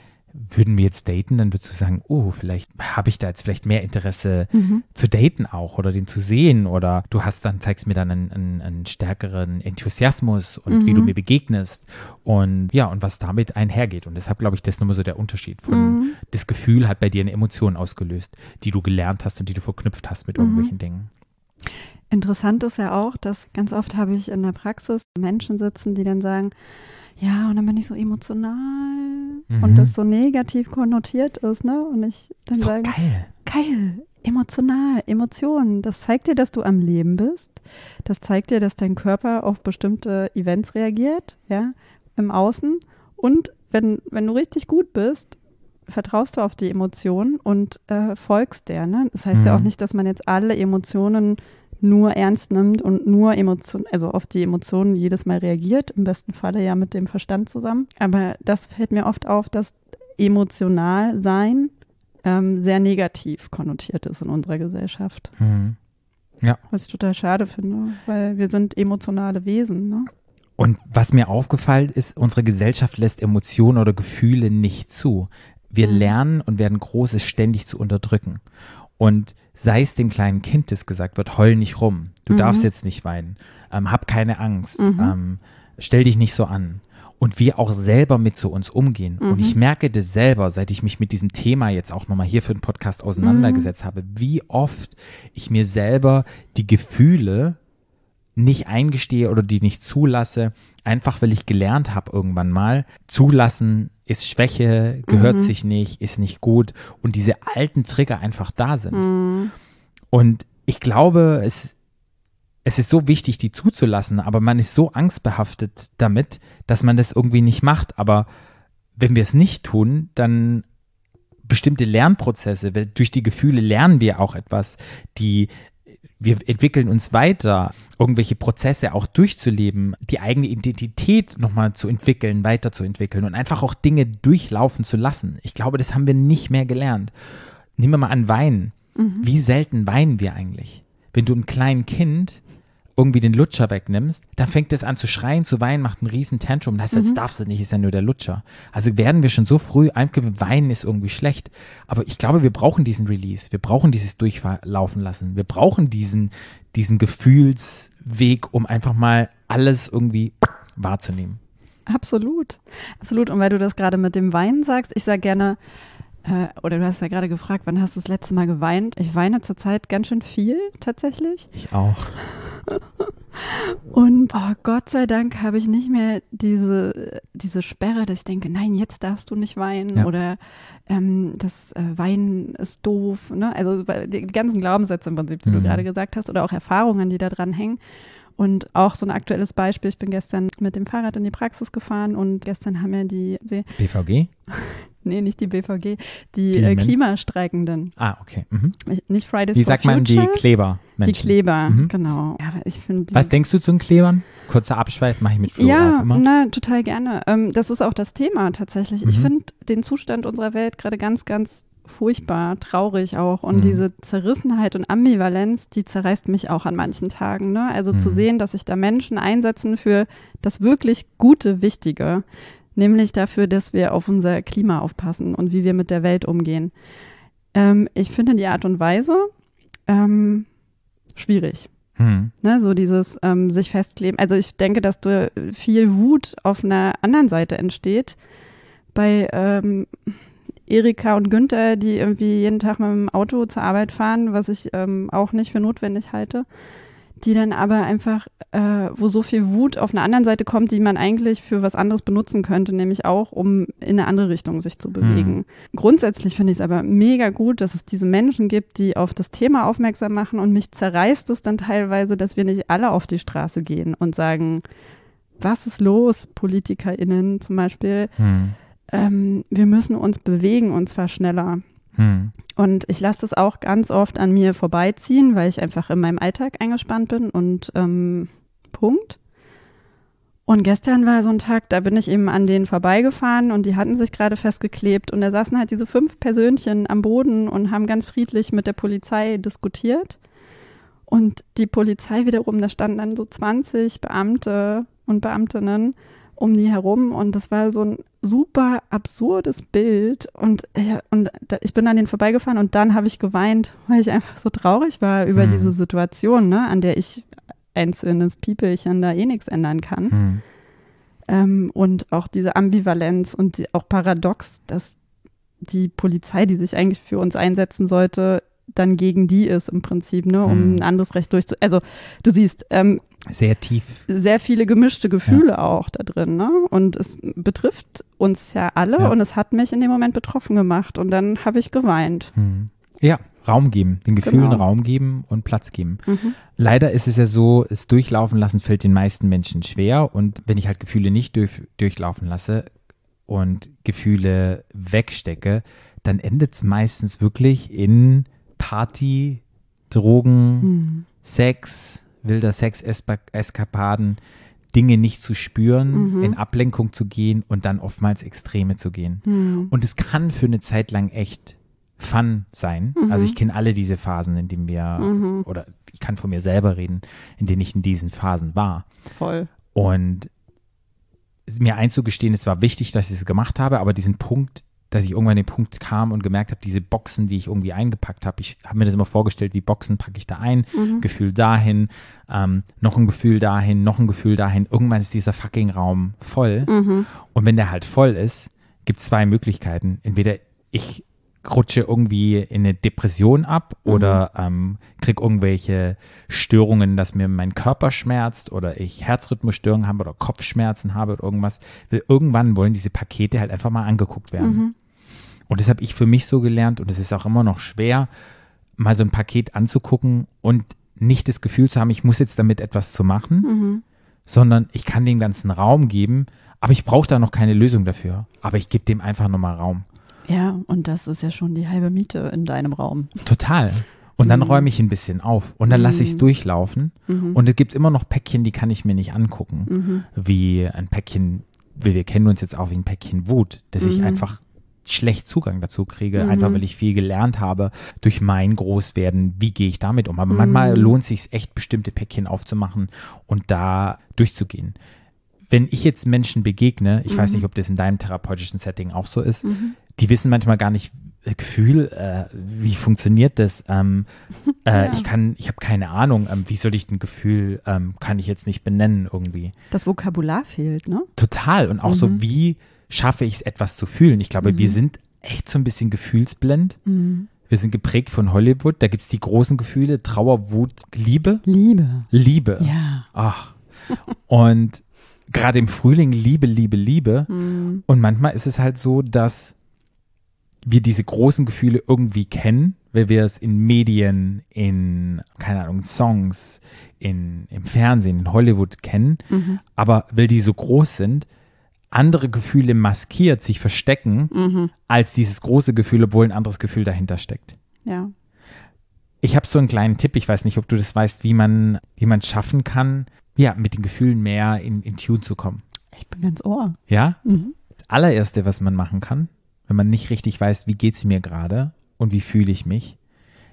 würden wir jetzt daten, dann würdest du sagen, oh, vielleicht habe ich da jetzt vielleicht mehr Interesse Mhm. zu daten auch oder den zu sehen oder du hast dann, zeigst mir dann einen, einen, einen stärkeren Enthusiasmus und wie Mhm. du mir begegnest und ja, und was damit einhergeht. Und deshalb glaube ich, das ist nochmal so der Unterschied von, Mhm. das Gefühl hat bei dir eine Emotion ausgelöst, die du gelernt hast und die du verknüpft hast mit Mhm. irgendwelchen Dingen. Interessant ist ja auch, dass ganz oft habe ich in der Praxis Menschen sitzen, die dann sagen, ja, und dann bin ich so emotional Mhm. und das so negativ konnotiert ist, ne? Und ich dann sage, geil. geil, emotional, Emotionen, das zeigt dir, dass du am Leben bist. Das zeigt dir, dass dein Körper auf bestimmte Events reagiert, ja, im Außen. Und wenn, wenn du richtig gut bist, vertraust du auf die Emotionen und äh, folgst der. Ne? Das heißt ja Mhm. auch nicht, dass man jetzt alle Emotionen nur ernst nimmt und nur Emotionen, also auf die Emotionen jedes Mal reagiert, im besten Falle ja mit dem Verstand zusammen. Aber das fällt mir oft auf, dass emotional sein ähm, sehr negativ konnotiert ist in unserer Gesellschaft. Mhm. Ja. Was ich total schade finde, weil wir sind emotionale Wesen. Ne? Und was mir aufgefallen ist, unsere Gesellschaft lässt Emotionen oder Gefühle nicht zu. Wir Mhm. lernen und werden groß, es ständig zu unterdrücken. Und sei es dem kleinen Kind, das gesagt wird, heul nicht rum, du Mhm. darfst jetzt nicht weinen, ähm, hab keine Angst, Mhm. ähm, stell dich nicht so an. Und wir auch selber mit zu uns umgehen. Und Mhm. ich merke das selber, seit ich mich mit diesem Thema jetzt auch nochmal hier für den Podcast auseinandergesetzt Mhm. habe, wie oft ich mir selber die Gefühle nicht eingestehe oder die nicht zulasse, einfach weil ich gelernt habe irgendwann mal, zulassen ist Schwäche, gehört Mhm. sich nicht, ist nicht gut und diese alten Trigger einfach da sind. Mhm. Und ich glaube, es, es ist so wichtig, die zuzulassen, aber man ist so angstbehaftet damit, dass man das irgendwie nicht macht. Aber wenn wir es nicht tun, dann bestimmte Lernprozesse, durch die Gefühle lernen wir auch etwas, die wir entwickeln uns weiter, irgendwelche Prozesse auch durchzuleben, die eigene Identität nochmal zu entwickeln, weiterzuentwickeln und einfach auch Dinge durchlaufen zu lassen. Ich glaube, das haben wir nicht mehr gelernt. Nehmen wir mal an Wein. Wie selten weinen wir eigentlich? Wenn du einem kleinen Kind irgendwie den Lutscher wegnimmst, dann fängt es an zu schreien, zu weinen, macht einen riesen Tantrum. Das heißt, das darfst du nicht, ist ja nur der Lutscher. Also werden wir schon so früh weinen ist irgendwie schlecht. Aber ich glaube, wir brauchen diesen Release. Wir brauchen dieses Durchlaufen lassen. Wir brauchen diesen, diesen Gefühlsweg, um einfach mal alles irgendwie wahrzunehmen. Absolut. Absolut. Und weil du das gerade mit dem Weinen sagst, ich sage gerne, äh, oder du hast ja gerade gefragt, wann hast du das letzte Mal geweint? Ich weine zurzeit ganz schön viel, tatsächlich. Ich auch. Und oh, Gott sei Dank habe ich nicht mehr diese, diese Sperre, dass ich denke, nein, jetzt darfst du nicht weinen Ja. oder ähm, das äh, Weinen ist doof. Ne? Also die ganzen Glaubenssätze im Prinzip, die du Mhm. gerade gesagt hast oder auch Erfahrungen, die da dran hängen. Und auch so ein aktuelles Beispiel, ich bin gestern mit dem Fahrrad in die Praxis gefahren und gestern haben die, die BVG? nee, nicht die BVG, die, Die äh, Klimastreikenden, Ah, okay. Mhm. nicht Fridays Wie for sagt man die Kleber? die Kleber, Mhm. genau. Ja, ich Was denkst du zu den Klebern? Kurzer Abschweif mache ich mit Flo Ja, immer. na, total gerne. Ähm, das ist auch das Thema tatsächlich. Ich Mhm. finde den Zustand unserer Welt gerade ganz, ganz furchtbar, traurig auch. Und Mhm. diese Zerrissenheit und Ambivalenz, die zerreißt mich auch an manchen Tagen. Ne? Also zu Mhm. sehen, dass sich da Menschen einsetzen für das wirklich Gute, Wichtige, nämlich dafür, dass wir auf unser Klima aufpassen und wie wir mit der Welt umgehen. Ähm, ich finde die Art und Weise ähm, schwierig. Hm. Ne, so dieses ähm, sich festkleben. Also ich denke, dass du viel Wut auf einer anderen Seite entsteht. Bei ähm, Erika und Günther, die irgendwie jeden Tag mit dem Auto zur Arbeit fahren, was ich ähm, auch nicht für notwendig halte, die dann aber einfach, äh, wo so viel Wut auf einer anderen Seite kommt, die man eigentlich für was anderes benutzen könnte, nämlich auch, um in eine andere Richtung sich zu bewegen. Grundsätzlich finde ich es aber mega gut, dass es diese Menschen gibt, die auf das Thema aufmerksam machen und mich zerreißt es dann teilweise, dass wir nicht alle auf die Straße gehen und sagen, was ist los, PolitikerInnen zum Beispiel, Hm. ähm, wir müssen uns bewegen und zwar schneller. Hm. Und ich lasse das auch ganz oft an mir vorbeiziehen, weil ich einfach in meinem Alltag eingespannt bin und ähm, Punkt. Und gestern war so ein Tag, da bin ich eben an denen vorbeigefahren und die hatten sich gerade festgeklebt und da saßen halt diese fünf Persönchen am Boden und haben ganz friedlich mit der Polizei diskutiert. Und die Polizei wiederum, da standen dann so 20 Beamte und Beamtinnen um die herum und das war so ein super absurdes Bild und ich, und da, ich bin an denen vorbeigefahren und dann habe ich geweint, weil ich einfach so traurig war über Hm. diese Situation, ne, an der ich einzelnes Piepelchen da eh nichts ändern kann. Hm. Ähm, und auch diese Ambivalenz und die, auch paradox, dass die Polizei, die sich eigentlich für uns einsetzen sollte, dann gegen die ist im Prinzip, ne, um Hm. ein anderes Recht durchzu... Also du siehst, ähm, Sehr tief. sehr viele gemischte Gefühle auch da drin, ne? Und es betrifft uns ja alle Ja. und es hat mich in dem Moment betroffen gemacht und dann habe ich geweint. Hm. Ja, Raum geben, den Gefühlen Genau. Raum geben und Platz geben. Mhm. Leider ist es ja so, es durchlaufen lassen fällt den meisten Menschen schwer und wenn ich halt Gefühle nicht durch, durchlaufen lasse und Gefühle wegstecke, dann endet es meistens wirklich in Party, Drogen, Hm. Sex, wilder Sex-Eskapaden, Dinge nicht zu spüren, Mhm. in Ablenkung zu gehen und dann oftmals Extreme zu gehen. Mhm. Und es kann für eine Zeit lang echt Fun sein. Also ich kenne alle diese Phasen, in denen wir, Mhm. oder ich kann von mir selber reden, in denen ich in diesen Phasen war. Voll. Und mir einzugestehen, es war wichtig, dass ich es gemacht habe, aber diesen Punkt, dass ich irgendwann an den Punkt kam und gemerkt habe, diese Boxen, die ich irgendwie eingepackt habe, ich habe mir das immer vorgestellt, wie Boxen packe ich da ein, Gefühl dahin, ähm, noch ein Gefühl dahin, noch ein Gefühl dahin. Irgendwann ist dieser fucking Raum voll. Mhm. Und wenn der halt voll ist, gibt es zwei Möglichkeiten. Entweder ich rutsche irgendwie in eine Depression ab oder ähm, krieg irgendwelche Störungen, dass mir mein Körper schmerzt oder ich Herzrhythmusstörungen habe oder Kopfschmerzen habe oder irgendwas. Irgendwann wollen diese Pakete halt einfach mal angeguckt werden. Und das habe ich für mich so gelernt und es ist auch immer noch schwer, mal so ein Paket anzugucken und nicht das Gefühl zu haben, ich muss jetzt damit etwas zu machen, Mhm. sondern ich kann dem ganzen Raum geben, aber ich brauche da noch keine Lösung dafür. Aber ich gebe dem einfach nochmal Raum. Ja, und das ist ja schon die halbe Miete in deinem Raum. Total. Und dann räume ich ein bisschen auf und dann lasse ich es durchlaufen. Und es gibt immer noch Päckchen, die kann ich mir nicht angucken. Wie ein Päckchen, wir, wir kennen uns jetzt auch wie ein Päckchen Wut, dass ich einfach schlecht Zugang dazu kriege, einfach weil ich viel gelernt habe durch mein Großwerden, wie gehe ich damit um. Aber manchmal lohnt es sich echt, bestimmte Päckchen aufzumachen und da durchzugehen. Wenn ich jetzt Menschen begegne, ich weiß nicht, ob das in deinem therapeutischen Setting auch so ist, die wissen manchmal gar nicht, äh, Gefühl, äh, wie funktioniert das? Ähm, äh, Ja. Ich kann, ich habe keine Ahnung, ähm, wie soll ich ein Gefühl, ähm, kann ich jetzt nicht benennen irgendwie. Das Vokabular fehlt, ne? Total. Und auch Mhm. so, wie schaffe ich es, etwas zu fühlen? Ich glaube, wir sind echt so ein bisschen gefühlsblind. Mhm. Wir sind geprägt von Hollywood. Da gibt es die großen Gefühle, Trauer, Wut, Liebe. Liebe. Liebe. Ja. Ach. Und gerade im Frühling Liebe, Liebe, Liebe. Mhm. Und manchmal ist es halt so, dass wir diese großen Gefühle irgendwie kennen, weil wir es in Medien, in, keine Ahnung, Songs, in, im Fernsehen, in Hollywood kennen. Mhm. Aber weil die so groß sind, andere Gefühle maskiert sich verstecken, Mhm. als dieses große Gefühl, obwohl ein anderes Gefühl dahinter steckt. Ja. Ich habe so einen kleinen Tipp, ich weiß nicht, ob du das weißt, wie man, wie man schaffen kann, ja, mit den Gefühlen mehr in, in Tune zu kommen. Ich bin ganz ohr. Ja? Mhm. Das allererste, was man machen kann, wenn man nicht richtig weiß, wie geht es mir gerade und wie fühle ich mich,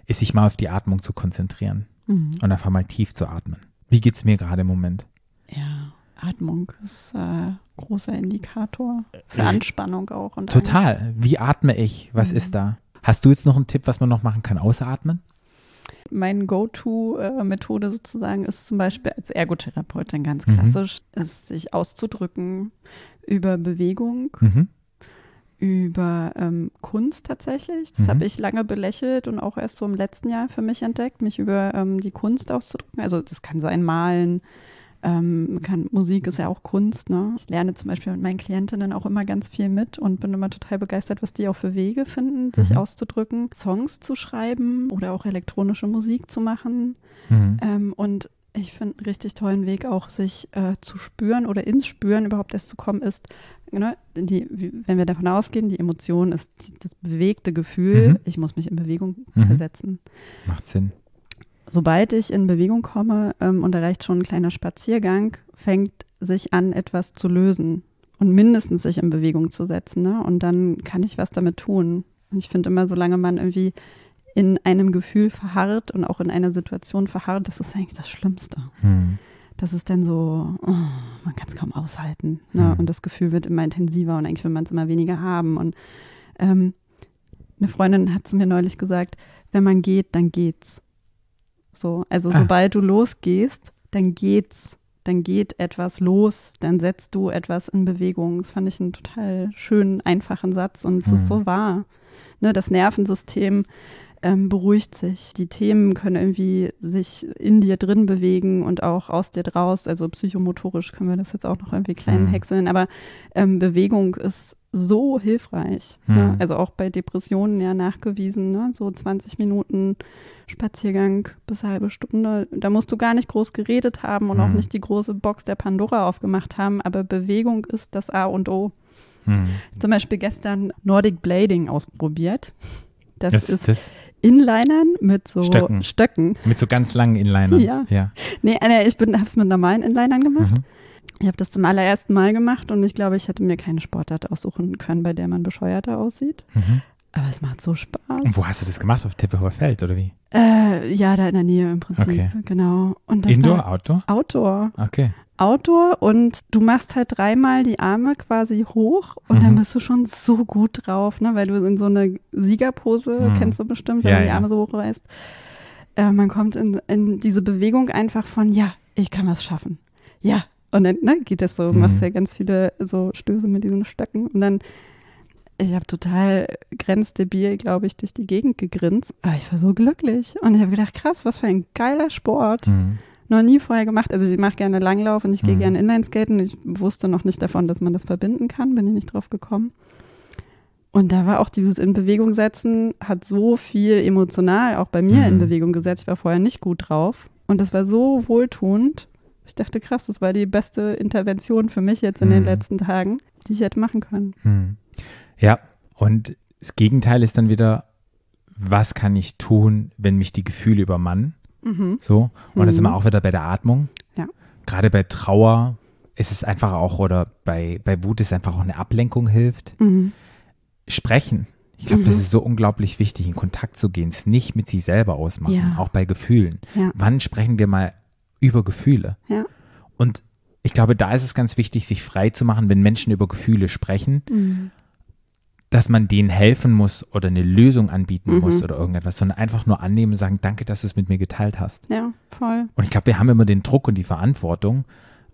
ist sich mal auf die Atmung zu konzentrieren Mhm. und einfach mal tief zu atmen. Wie geht es mir gerade im Moment? Ja. Atmung ist äh, großer Indikator für Anspannung auch. Und Total. Angst. Wie atme ich? Was Mhm. ist da? Hast du jetzt noch einen Tipp, was man noch machen kann, außer atmen? Mein Go-To-Methode sozusagen ist zum Beispiel als Ergotherapeutin ganz Mhm. klassisch, ist sich auszudrücken über Bewegung, Mhm. über ähm, Kunst tatsächlich. Das Mhm. habe ich lange belächelt und auch erst so im letzten Jahr für mich entdeckt, mich über ähm, die Kunst auszudrücken. Also das kann sein Malen, ähm, kann, Musik ist ja auch Kunst. Ne? Ich lerne zum Beispiel mit meinen Klientinnen auch immer ganz viel mit und bin immer total begeistert, was die auch für Wege finden, sich Mhm. auszudrücken, Songs zu schreiben oder auch elektronische Musik zu machen. Mhm. Ähm, und ich finde einen richtig tollen Weg auch, sich äh, zu spüren oder ins Spüren überhaupt erst zu kommen, ist, ne, die, wenn wir davon ausgehen, die Emotion ist die, das bewegte Gefühl, Mhm. ich muss mich in Bewegung Mhm. versetzen. Macht Sinn. Sobald ich in Bewegung komme ähm, und da reicht schon ein kleiner Spaziergang, fängt sich an, etwas zu lösen und mindestens sich in Bewegung zu setzen. Ne? Und dann kann ich was damit tun. Und ich finde immer, solange man irgendwie in einem Gefühl verharrt und auch in einer Situation verharrt, das ist eigentlich das Schlimmste. Mhm. Das ist dann so, oh, man kann es kaum aushalten. Ne? Mhm. Und das Gefühl wird immer intensiver und eigentlich will man es immer weniger haben. Und ähm, eine Freundin hat zu mir neulich gesagt, wenn man geht, dann geht's. So, also Ah. sobald du losgehst, dann geht's. Dann geht etwas los, dann setzt du etwas in Bewegung. Das fand ich einen total schönen, einfachen Satz und es Mhm. ist so wahr. Ne, das Nervensystem ähm, beruhigt sich. Die Themen können irgendwie sich in dir drin bewegen und auch aus dir draus. Also psychomotorisch können wir das jetzt auch noch irgendwie klein Mhm. häckseln. Aber ähm, Bewegung ist so hilfreich. Ne? Mhm. Also auch bei Depressionen ja nachgewiesen. Ne? So 20 Minuten Spaziergang bis halbe Stunde. Da musst du gar nicht groß geredet haben und auch Mhm. nicht die große Box der Pandora aufgemacht haben. Aber Bewegung ist das A und O. Mhm. Zum Beispiel gestern Nordic Blading ausprobiert. Das Das ist ist das. Inlinern mit so Stöcken. Stöcken. Mit so ganz langen Inlinern. Ja. ja. Nee, äh, ich habe es mit normalen Inlinern gemacht. Mhm. Ich habe das zum allerersten Mal gemacht und ich glaube, ich hätte mir keine Sportart aussuchen können, bei der man bescheuerter aussieht. Mhm. Aber es macht so Spaß. Und wo hast du das gemacht? Auf Tippehofer Feld oder wie? Äh, ja, da in der Nähe im Prinzip. Okay. Genau. Indoor, Outdoor? Outdoor. Okay. Outdoor und du machst halt dreimal die Arme quasi hoch und dann Mhm. bist du schon so gut drauf, ne? Weil du in so eine Siegerpose, Mhm. kennst du bestimmt, wenn Ja, du die ja. Arme so hochreißt. Äh, man kommt in, in diese Bewegung einfach von, ja, ich kann was schaffen. Ja. Und dann ne, geht das so, du machst Mhm. ja ganz viele so Stöße mit diesen Stöcken und dann ich habe total grenzdebil, glaube ich, durch die Gegend gegrinst. Aber ich war so glücklich. Und ich habe gedacht, krass, was für ein geiler Sport Mhm. Noch nie vorher gemacht. Also ich mache gerne Langlauf und ich gehe Mhm. gerne Inlineskaten. Ich wusste noch nicht davon, dass man das verbinden kann, bin ich nicht drauf gekommen. Und da war auch dieses in Bewegung setzen, hat so viel emotional auch bei mir in Mhm. Bewegung gesetzt. Ich war vorher nicht gut drauf. Und das war so wohltuend. Ich dachte, krass, das war die beste Intervention für mich jetzt in den Mhm. letzten Tagen, die ich hätte machen können. Hm. Ja, und das Gegenteil ist dann wieder, was kann ich tun, wenn mich die Gefühle übermannen? Mhm. So. Und das sind Mhm. wir auch wieder bei der Atmung. Ja. Gerade bei Trauer ist es einfach auch, oder bei, bei Wut ist einfach auch eine Ablenkung hilft. Mhm. Sprechen. Ich glaube, das Mhm. ist so unglaublich wichtig, in Kontakt zu gehen, es nicht mit sich selber ausmachen, Ja. auch bei Gefühlen. Ja. Wann sprechen wir mal über Gefühle? Ja. Und ich glaube, da ist es ganz wichtig, sich frei zu machen, wenn Menschen über Gefühle sprechen, Mhm. Dass man denen helfen muss oder eine Lösung anbieten Mhm. muss oder irgendetwas, sondern einfach nur annehmen und sagen, danke, dass du es mit mir geteilt hast. Ja, voll. Und ich glaube, wir haben immer den Druck und die Verantwortung,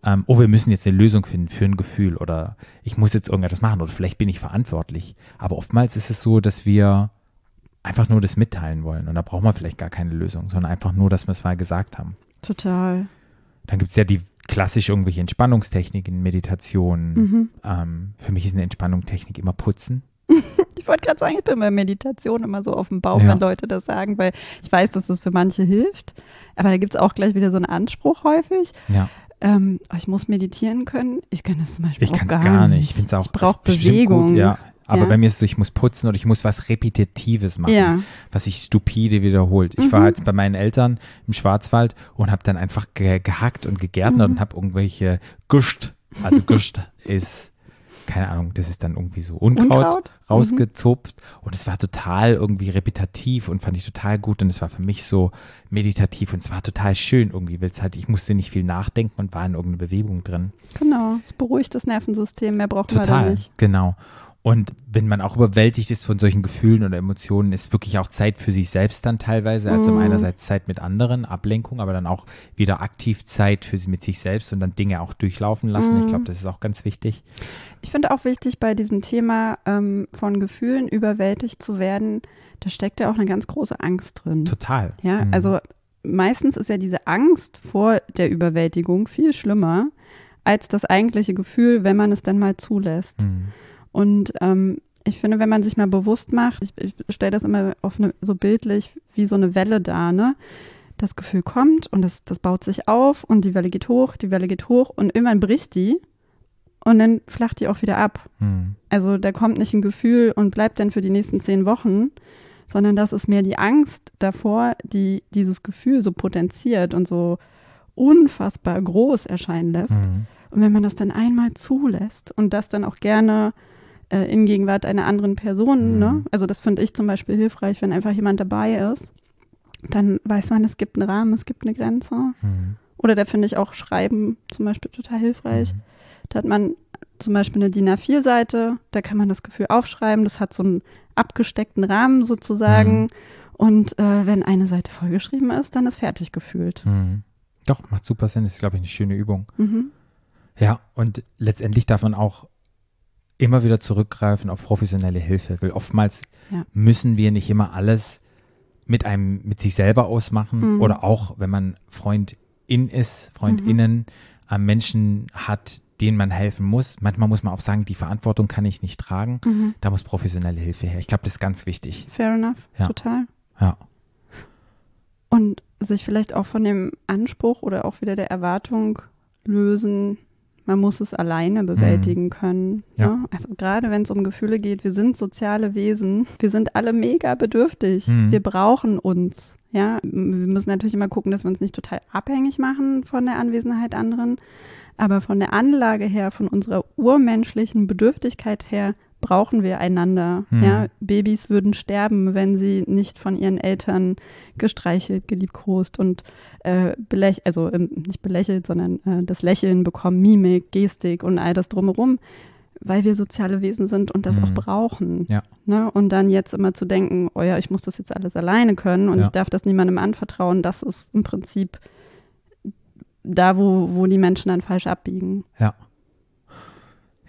ähm, oh, wir müssen jetzt eine Lösung finden für ein Gefühl oder ich muss jetzt irgendetwas machen oder vielleicht bin ich verantwortlich. Aber oftmals ist es so, dass wir einfach nur das mitteilen wollen und da braucht man vielleicht gar keine Lösung, sondern einfach nur, dass wir es mal gesagt haben. Total. Dann gibt es ja die klassisch irgendwelche Entspannungstechniken, Meditationen. Mhm. Ähm, für mich ist eine Entspannungstechnik immer putzen. Ich wollte gerade sagen, ich bin bei Meditation immer so auf dem Bauch, Ja. wenn Leute das sagen, weil ich weiß, dass das für manche hilft. Aber da gibt es auch gleich wieder so einen Anspruch häufig. Ja. Ähm, oh, ich muss meditieren können. Ich kann das zum Beispiel Ich auch kann es gar, gar nicht. Ich finde es auch Ich brauche Bewegung. Gut, ja. Aber Ja. bei mir ist es so, ich muss putzen oder ich muss was Repetitives machen, Ja. was sich stupide wiederholt. Ich Mhm. war jetzt bei meinen Eltern im Schwarzwald und habe dann einfach ge gehackt und gegärtnert Mhm. und habe irgendwelche Guscht, also Guscht ist, keine Ahnung, das ist dann irgendwie so Unkraut, Unkraut? Mhm. rausgezupft und es war total irgendwie repetitiv und fand ich total gut und es war für mich so meditativ und es war total schön irgendwie, weil es halt, ich musste nicht viel nachdenken und war in irgendeiner Bewegung drin. Genau. Es beruhigt das Nervensystem, mehr braucht man da Total, nicht. genau. Und wenn man auch überwältigt ist von solchen Gefühlen oder Emotionen, ist wirklich auch Zeit für sich selbst dann teilweise. Also Mm. einerseits Zeit mit anderen, Ablenkung, aber dann auch wieder aktiv Zeit für sie mit sich selbst und dann Dinge auch durchlaufen lassen. Ich Mm. glaube, das ist auch ganz wichtig. Ich finde auch wichtig bei diesem Thema ähm, von Gefühlen überwältigt zu werden, da steckt ja auch eine ganz große Angst drin. Total. Ja, Mhm. also meistens ist ja diese Angst vor der Überwältigung viel schlimmer als das eigentliche Gefühl, wenn man es dann mal zulässt. Mhm. Und ähm, ich finde, wenn man sich mal bewusst macht, ich, ich stelle das immer auf eine, so bildlich wie so eine Welle da, ne? Das Gefühl kommt und das, das baut sich auf und die Welle geht hoch, die Welle geht hoch und irgendwann bricht die und dann flacht die auch wieder ab. Mhm. Also da kommt nicht ein Gefühl und bleibt dann für die nächsten zehn Wochen, sondern das ist mehr die Angst davor, die dieses Gefühl so potenziert und so unfassbar groß erscheinen lässt. Mhm. Und wenn man das dann einmal zulässt und das dann auch gerne äh, in Gegenwart einer anderen Person, Mhm. ne? also das finde ich zum Beispiel hilfreich, wenn einfach jemand dabei ist, dann weiß man, es gibt einen Rahmen, es gibt eine Grenze. Mhm. Oder da finde ich auch Schreiben zum Beispiel total hilfreich. Mhm. Da hat man zum Beispiel eine DIN A4-Seite, da kann man das Gefühl aufschreiben, das hat so einen abgesteckten Rahmen sozusagen. Mhm. Und äh, wenn eine Seite vollgeschrieben ist, dann ist fertig gefühlt. Mhm. Doch, macht super Sinn. Das ist, glaube ich, eine schöne Übung. Mhm. Ja, und letztendlich darf man auch immer wieder zurückgreifen auf professionelle Hilfe, weil oftmals Ja. müssen wir nicht immer alles mit einem, mit sich selber ausmachen Mhm. oder auch, wenn man Freundin ist, Freundinnen, äh, Menschen hat, denen man helfen muss. Manchmal muss man auch sagen, die Verantwortung kann ich nicht tragen. Mhm. Da muss professionelle Hilfe her. Ich glaube, das ist ganz wichtig. Fair enough, Ja. total. Ja. Und sich vielleicht auch von dem Anspruch oder auch wieder der Erwartung lösen, man muss es alleine bewältigen können. Ja. Ne? Also gerade wenn es um Gefühle geht, wir sind soziale Wesen, wir sind alle mega bedürftig, Mhm. wir brauchen uns. Ja, wir müssen natürlich immer gucken, dass wir uns nicht total abhängig machen von der Anwesenheit anderen, aber von der Anlage her, von unserer urmenschlichen Bedürftigkeit her, brauchen wir einander. Mhm. Ja, Babys würden sterben, wenn sie nicht von ihren Eltern gestreichelt, geliebkost und äh, belächelt, also ähm, nicht belächelt, sondern äh, das Lächeln bekommen, Mimik, Gestik und all das drumherum, weil wir soziale Wesen sind und das Mhm. auch brauchen. Ja. Ne? Und dann jetzt immer zu denken, oh ja, ich muss das jetzt alles alleine können und Ja. ich darf das niemandem anvertrauen, das ist im Prinzip da, wo, wo die Menschen dann falsch abbiegen. Ja.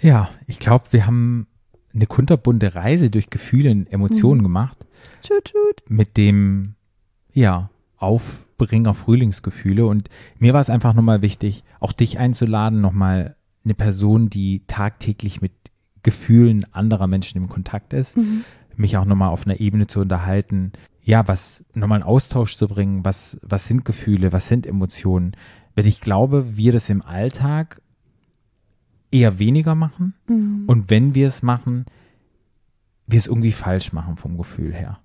Ja, ich glaube, wir haben eine kunterbunte Reise durch Gefühle und Emotionen Mhm. gemacht Tschut, tschut. mit dem, ja, Aufbringer Frühlingsgefühle. Und mir war es einfach nochmal wichtig, auch dich einzuladen, nochmal eine Person, die tagtäglich mit Gefühlen anderer Menschen im Kontakt ist, Mhm. mich auch nochmal auf einer Ebene zu unterhalten, ja, was nochmal einen Austausch zu bringen, was, was sind Gefühle, was sind Emotionen. Weil ich glaube, wir das im Alltag eher weniger machen Mhm. und wenn wir es machen, wir es irgendwie falsch machen vom Gefühl her.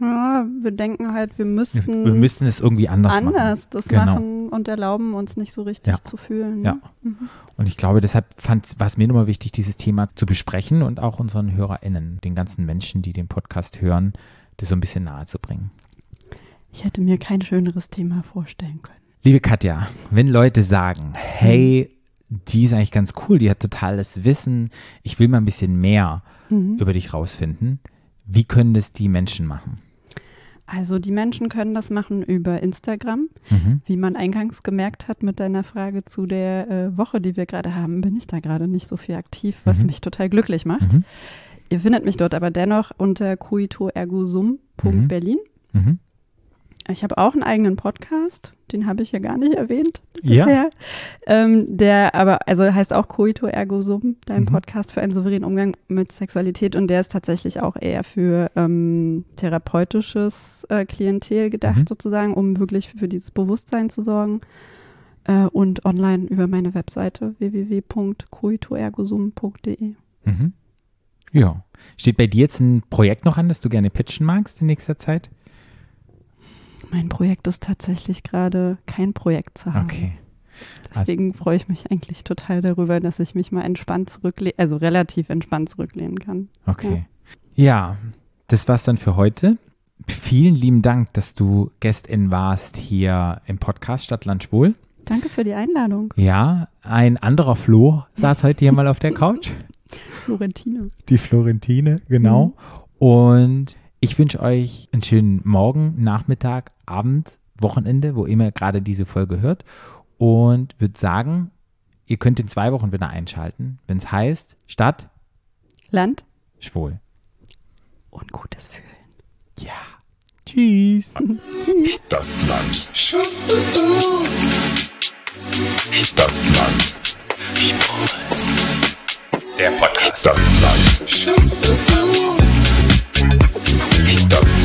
Ja, wir denken halt, wir müssten Wir müssen es irgendwie anders, anders machen. das Genau. machen und erlauben uns nicht so richtig Ja. zu fühlen. Ne? Ja. Und ich glaube, deshalb fand, war es mir nochmal wichtig, dieses Thema zu besprechen und auch unseren HörerInnen, den ganzen Menschen, die den Podcast hören, das so ein bisschen nahe zu bringen. Ich hätte mir kein schöneres Thema vorstellen können. Liebe Katja, wenn Leute sagen, hey, die ist eigentlich ganz cool, die hat totales Wissen, ich will mal ein bisschen mehr Mhm. über dich rausfinden, wie können das die Menschen machen? Also die Menschen können das machen über Instagram. Mhm. Wie man eingangs gemerkt hat mit deiner Frage zu der äh, Woche, die wir gerade haben, bin ich da gerade nicht so viel aktiv, was Mhm. mich total glücklich macht. Mhm. Ihr findet mich dort aber dennoch unter coitoergosum.berlin. Mhm. Ich habe auch einen eigenen Podcast, den habe ich ja gar nicht erwähnt Ja. bisher. Ähm, der aber, also heißt auch Coito Ergo Sum, dein Mhm. Podcast für einen souveränen Umgang mit Sexualität und der ist tatsächlich auch eher für ähm, therapeutisches äh, Klientel gedacht Mhm. sozusagen, um wirklich für dieses Bewusstsein zu sorgen. Äh, und online über meine Webseite www.coitoergosum.de. Mhm. Ja. Steht bei dir jetzt ein Projekt noch an, das du gerne pitchen magst in nächster Zeit? Mein Projekt ist tatsächlich gerade kein Projekt zu haben. Okay. Deswegen freue ich mich eigentlich total darüber, dass ich mich mal entspannt zurücklehnen, also relativ entspannt zurücklehnen kann. Okay. Ja, das war's dann für heute. Vielen lieben Dank, dass du Gästin warst hier im Podcast Stadtland Schwul. Danke für die Einladung, Ja, ein anderer Flo saß heute hier mal auf der Couch. Florentine. Die Florentine, genau. Und ich wünsche euch einen schönen Morgen, Nachmittag, Abend, Wochenende, wo immer gerade diese Folge hört. Und würde sagen, ihr könnt in zwei Wochen wieder einschalten, wenn es heißt Stadt Land Schwul. und gutes Fühlen. Ja. Tschüss. Stadtland. Stadtland. Der Podcast. Stadtland. Stop.